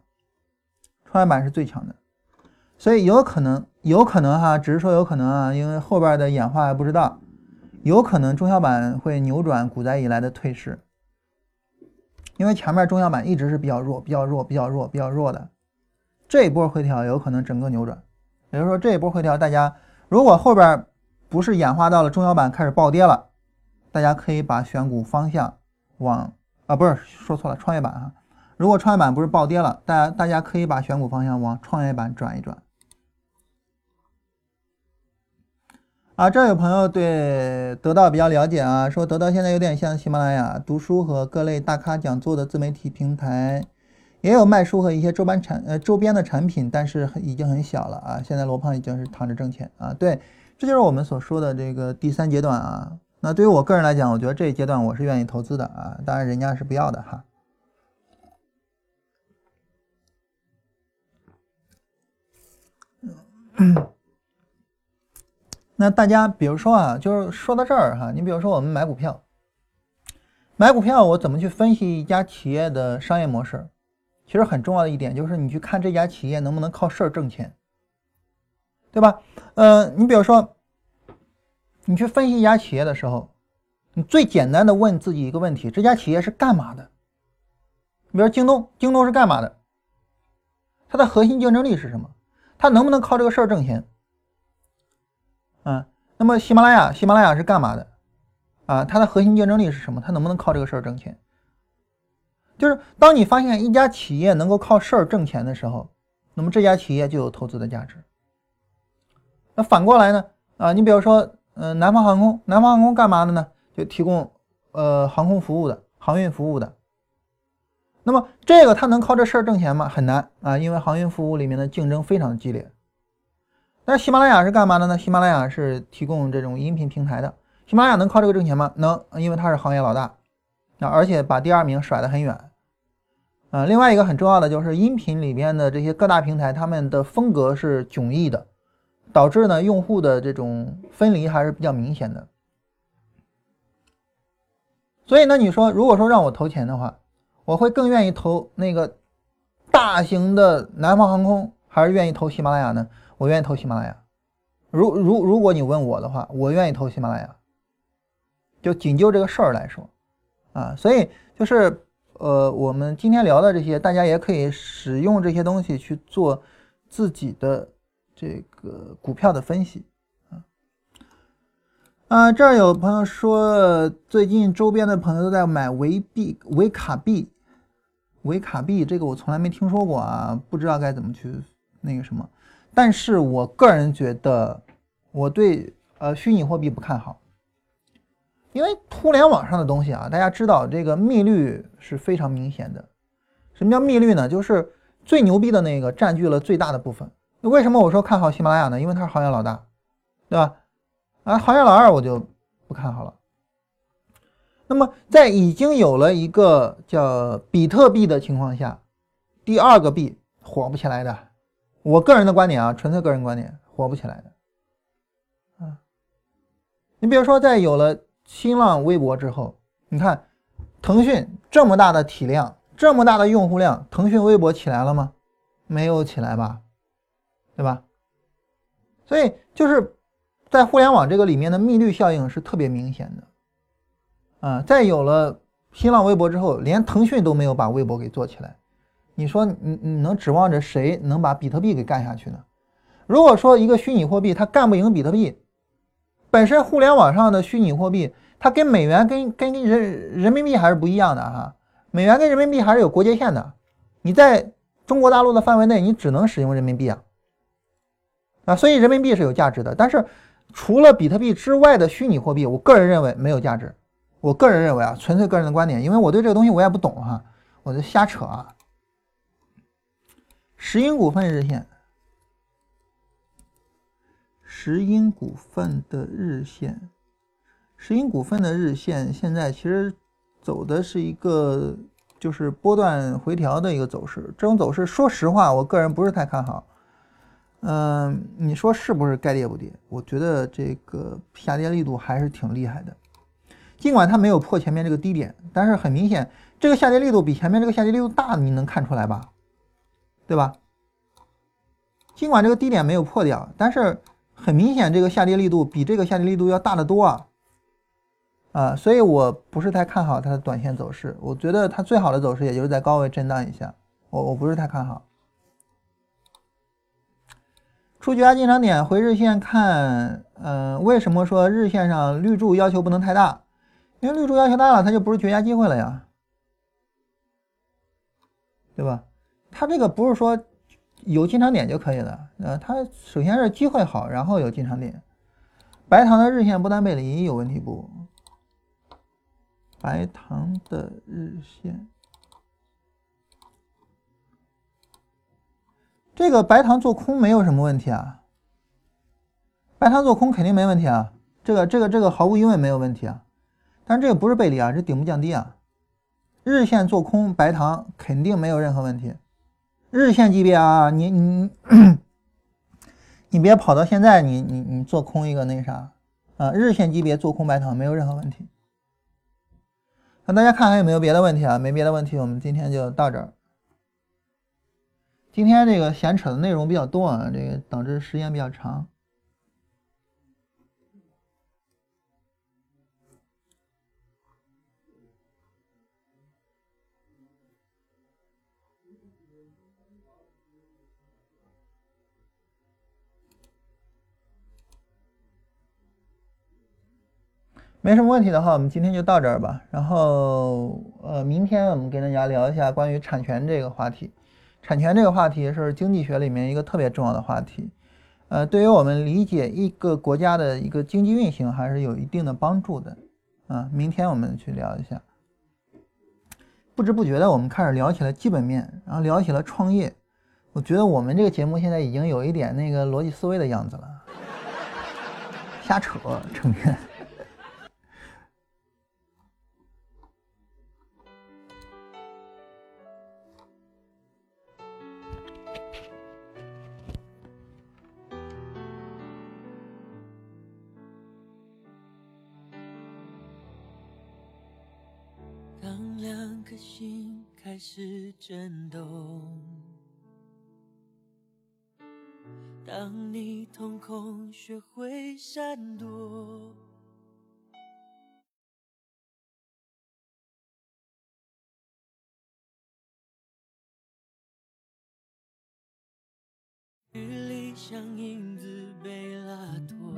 创业板是最强的，所以有可能，有可能哈，只是说有可能啊，因为后边的演化还不知道。有可能中小板会扭转股灾以来的退势，因为前面中小板一直是比较弱、比较弱、比较弱、比较弱的，这一波回调有可能整个扭转。也就是说，这一波回调，大家如果后边不是演化到了中小板开始暴跌了，大家可以把选股方向往啊，不是说错了，创业板哈。如果创业板不是暴跌了，大家大家可以把选股方向往创业板转一转。啊，这有朋友对得到比较了解啊，说得到现在有点像喜马拉雅读书和各类大咖讲座的自媒体平台，也有卖书和一些周边产呃周边的产品，但是已经很小了啊。现在罗胖已经是躺着挣钱啊，对，这就是我们所说的这个第三阶段啊。那对于我个人来讲，我觉得这一阶段我是愿意投资的啊，当然人家是不要的哈。嗯。那大家比如说啊，就是说到这儿哈，你比如说我们买股票，买股票我怎么去分析一家企业的商业模式？其实很重要的一点就是你去看这家企业能不能靠事儿挣钱，对吧？呃，你比如说，你去分析一家企业的时候，你最简单的问自己一个问题：这家企业是干嘛的？比如京东，京东是干嘛的？它的核心竞争力是什么？它能不能靠这个事儿挣钱？嗯，那么喜马拉雅，喜马拉雅是干嘛的？啊，它的核心竞争力是什么？它能不能靠这个事儿挣钱？就是当你发现一家企业能够靠事儿挣钱的时候，那么这家企业就有投资的价值。那反过来呢？啊，你比如说，嗯，南方航空，南方航空干嘛的呢？就提供呃航空服务的，航运服务的。那么这个它能靠这事儿挣钱吗？很难啊，因为航运服务里面的竞争非常激烈。那喜马拉雅是干嘛的呢？喜马拉雅是提供这种音频平台的。喜马拉雅能靠这个挣钱吗？能，因为它是行业老大，啊，而且把第二名甩得很远。啊，另外一个很重要的就是音频里边的这些各大平台，他们的风格是迥异的，导致呢用户的这种分离还是比较明显的。所以呢，你说如果说让我投钱的话，我会更愿意投那个大型的南方航空，还是愿意投喜马拉雅呢？我愿意投喜马拉雅。如如如果你问我的话，我愿意投喜马拉雅。就仅就这个事儿来说，啊，所以就是呃，我们今天聊的这些，大家也可以使用这些东西去做自己的这个股票的分析啊。这儿有朋友说，最近周边的朋友都在买维币、维卡币、维卡币，这个我从来没听说过啊，不知道该怎么去那个什么。但是我个人觉得，我对呃虚拟货币不看好，因为互联网上的东西啊，大家知道这个密率是非常明显的。什么叫密率呢？就是最牛逼的那个占据了最大的部分。为什么我说看好喜马拉雅呢？因为它是行业老大，对吧？啊，行业老二我就不看好了。那么在已经有了一个叫比特币的情况下，第二个币。火不起来的。我个人的观点啊，纯粹个人观点，火不起来的。啊，你比如说，在有了新浪微博之后，你看腾讯这么大的体量，这么大的用户量，腾讯微博起来了吗？没有起来吧，对吧？所以就是在互联网这个里面的密律效应是特别明显的。啊，在有了新浪微博之后，连腾讯都没有把微博给做起来。你说你你能指望着谁能把比特币给干下去呢？如果说一个虚拟货币它干不赢比特币，本身互联网上的虚拟货币它跟美元跟跟人人民币还是不一样的哈，美元跟人民币还是有国界线的，你在中国大陆的范围内你只能使用人民币啊，啊，所以人民币是有价值的，但是除了比特币之外的虚拟货币，我个人认为没有价值。我个人认为啊，纯粹个人的观点，因为我对这个东西我也不懂哈，我就瞎扯啊。石英股份日线，石英股份的日线，石英股份的日线现在其实走的是一个就是波段回调的一个走势。这种走势，说实话，我个人不是太看好。嗯，你说是不是该跌不跌？我觉得这个下跌力度还是挺厉害的。尽管它没有破前面这个低点，但是很明显，这个下跌力度比前面这个下跌力度大，你能看出来吧？对吧？尽管这个低点没有破掉，但是很明显，这个下跌力度比这个下跌力度要大得多啊！啊，所以我不是太看好它的短线走势。我觉得它最好的走势也就是在高位震荡一下。我我不是太看好。出绝压进场点回日线看，嗯，为什么说日线上绿柱要求不能太大？因为绿柱要求大了，它就不是绝压机会了呀，对吧？它这个不是说有进场点就可以了，呃，它首先是机会好，然后有进场点。白糖的日线不单背离有问题不？白糖的日线，这个白糖做空没有什么问题啊，白糖做空肯定没问题啊，这个这个这个毫无疑问没有问题啊，但是这个不是背离啊，这顶部降低啊，日线做空白糖肯定没有任何问题。日线级别啊，你你你别跑到现在，你你你做空一个那啥啊？日线级别做空白糖没有任何问题。那大家看还有没有别的问题啊？没别的问题，我们今天就到这儿。今天这个闲扯的内容比较多啊，这个导致时间比较长。没什么问题的话，我们今天就到这儿吧。然后，呃，明天我们跟大家聊一下关于产权这个话题。产权这个话题是经济学里面一个特别重要的话题，呃，对于我们理解一个国家的一个经济运行还是有一定的帮助的。啊，明天我们去聊一下。不知不觉的，我们开始聊起了基本面，然后聊起了创业。我觉得我们这个节目现在已经有一点那个逻辑思维的样子了，瞎扯成天。两颗心开始震动，当你瞳孔学会闪躲，距离像影子被拉脱，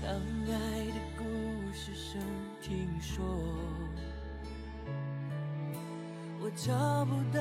当爱只剩。听说，我找不到。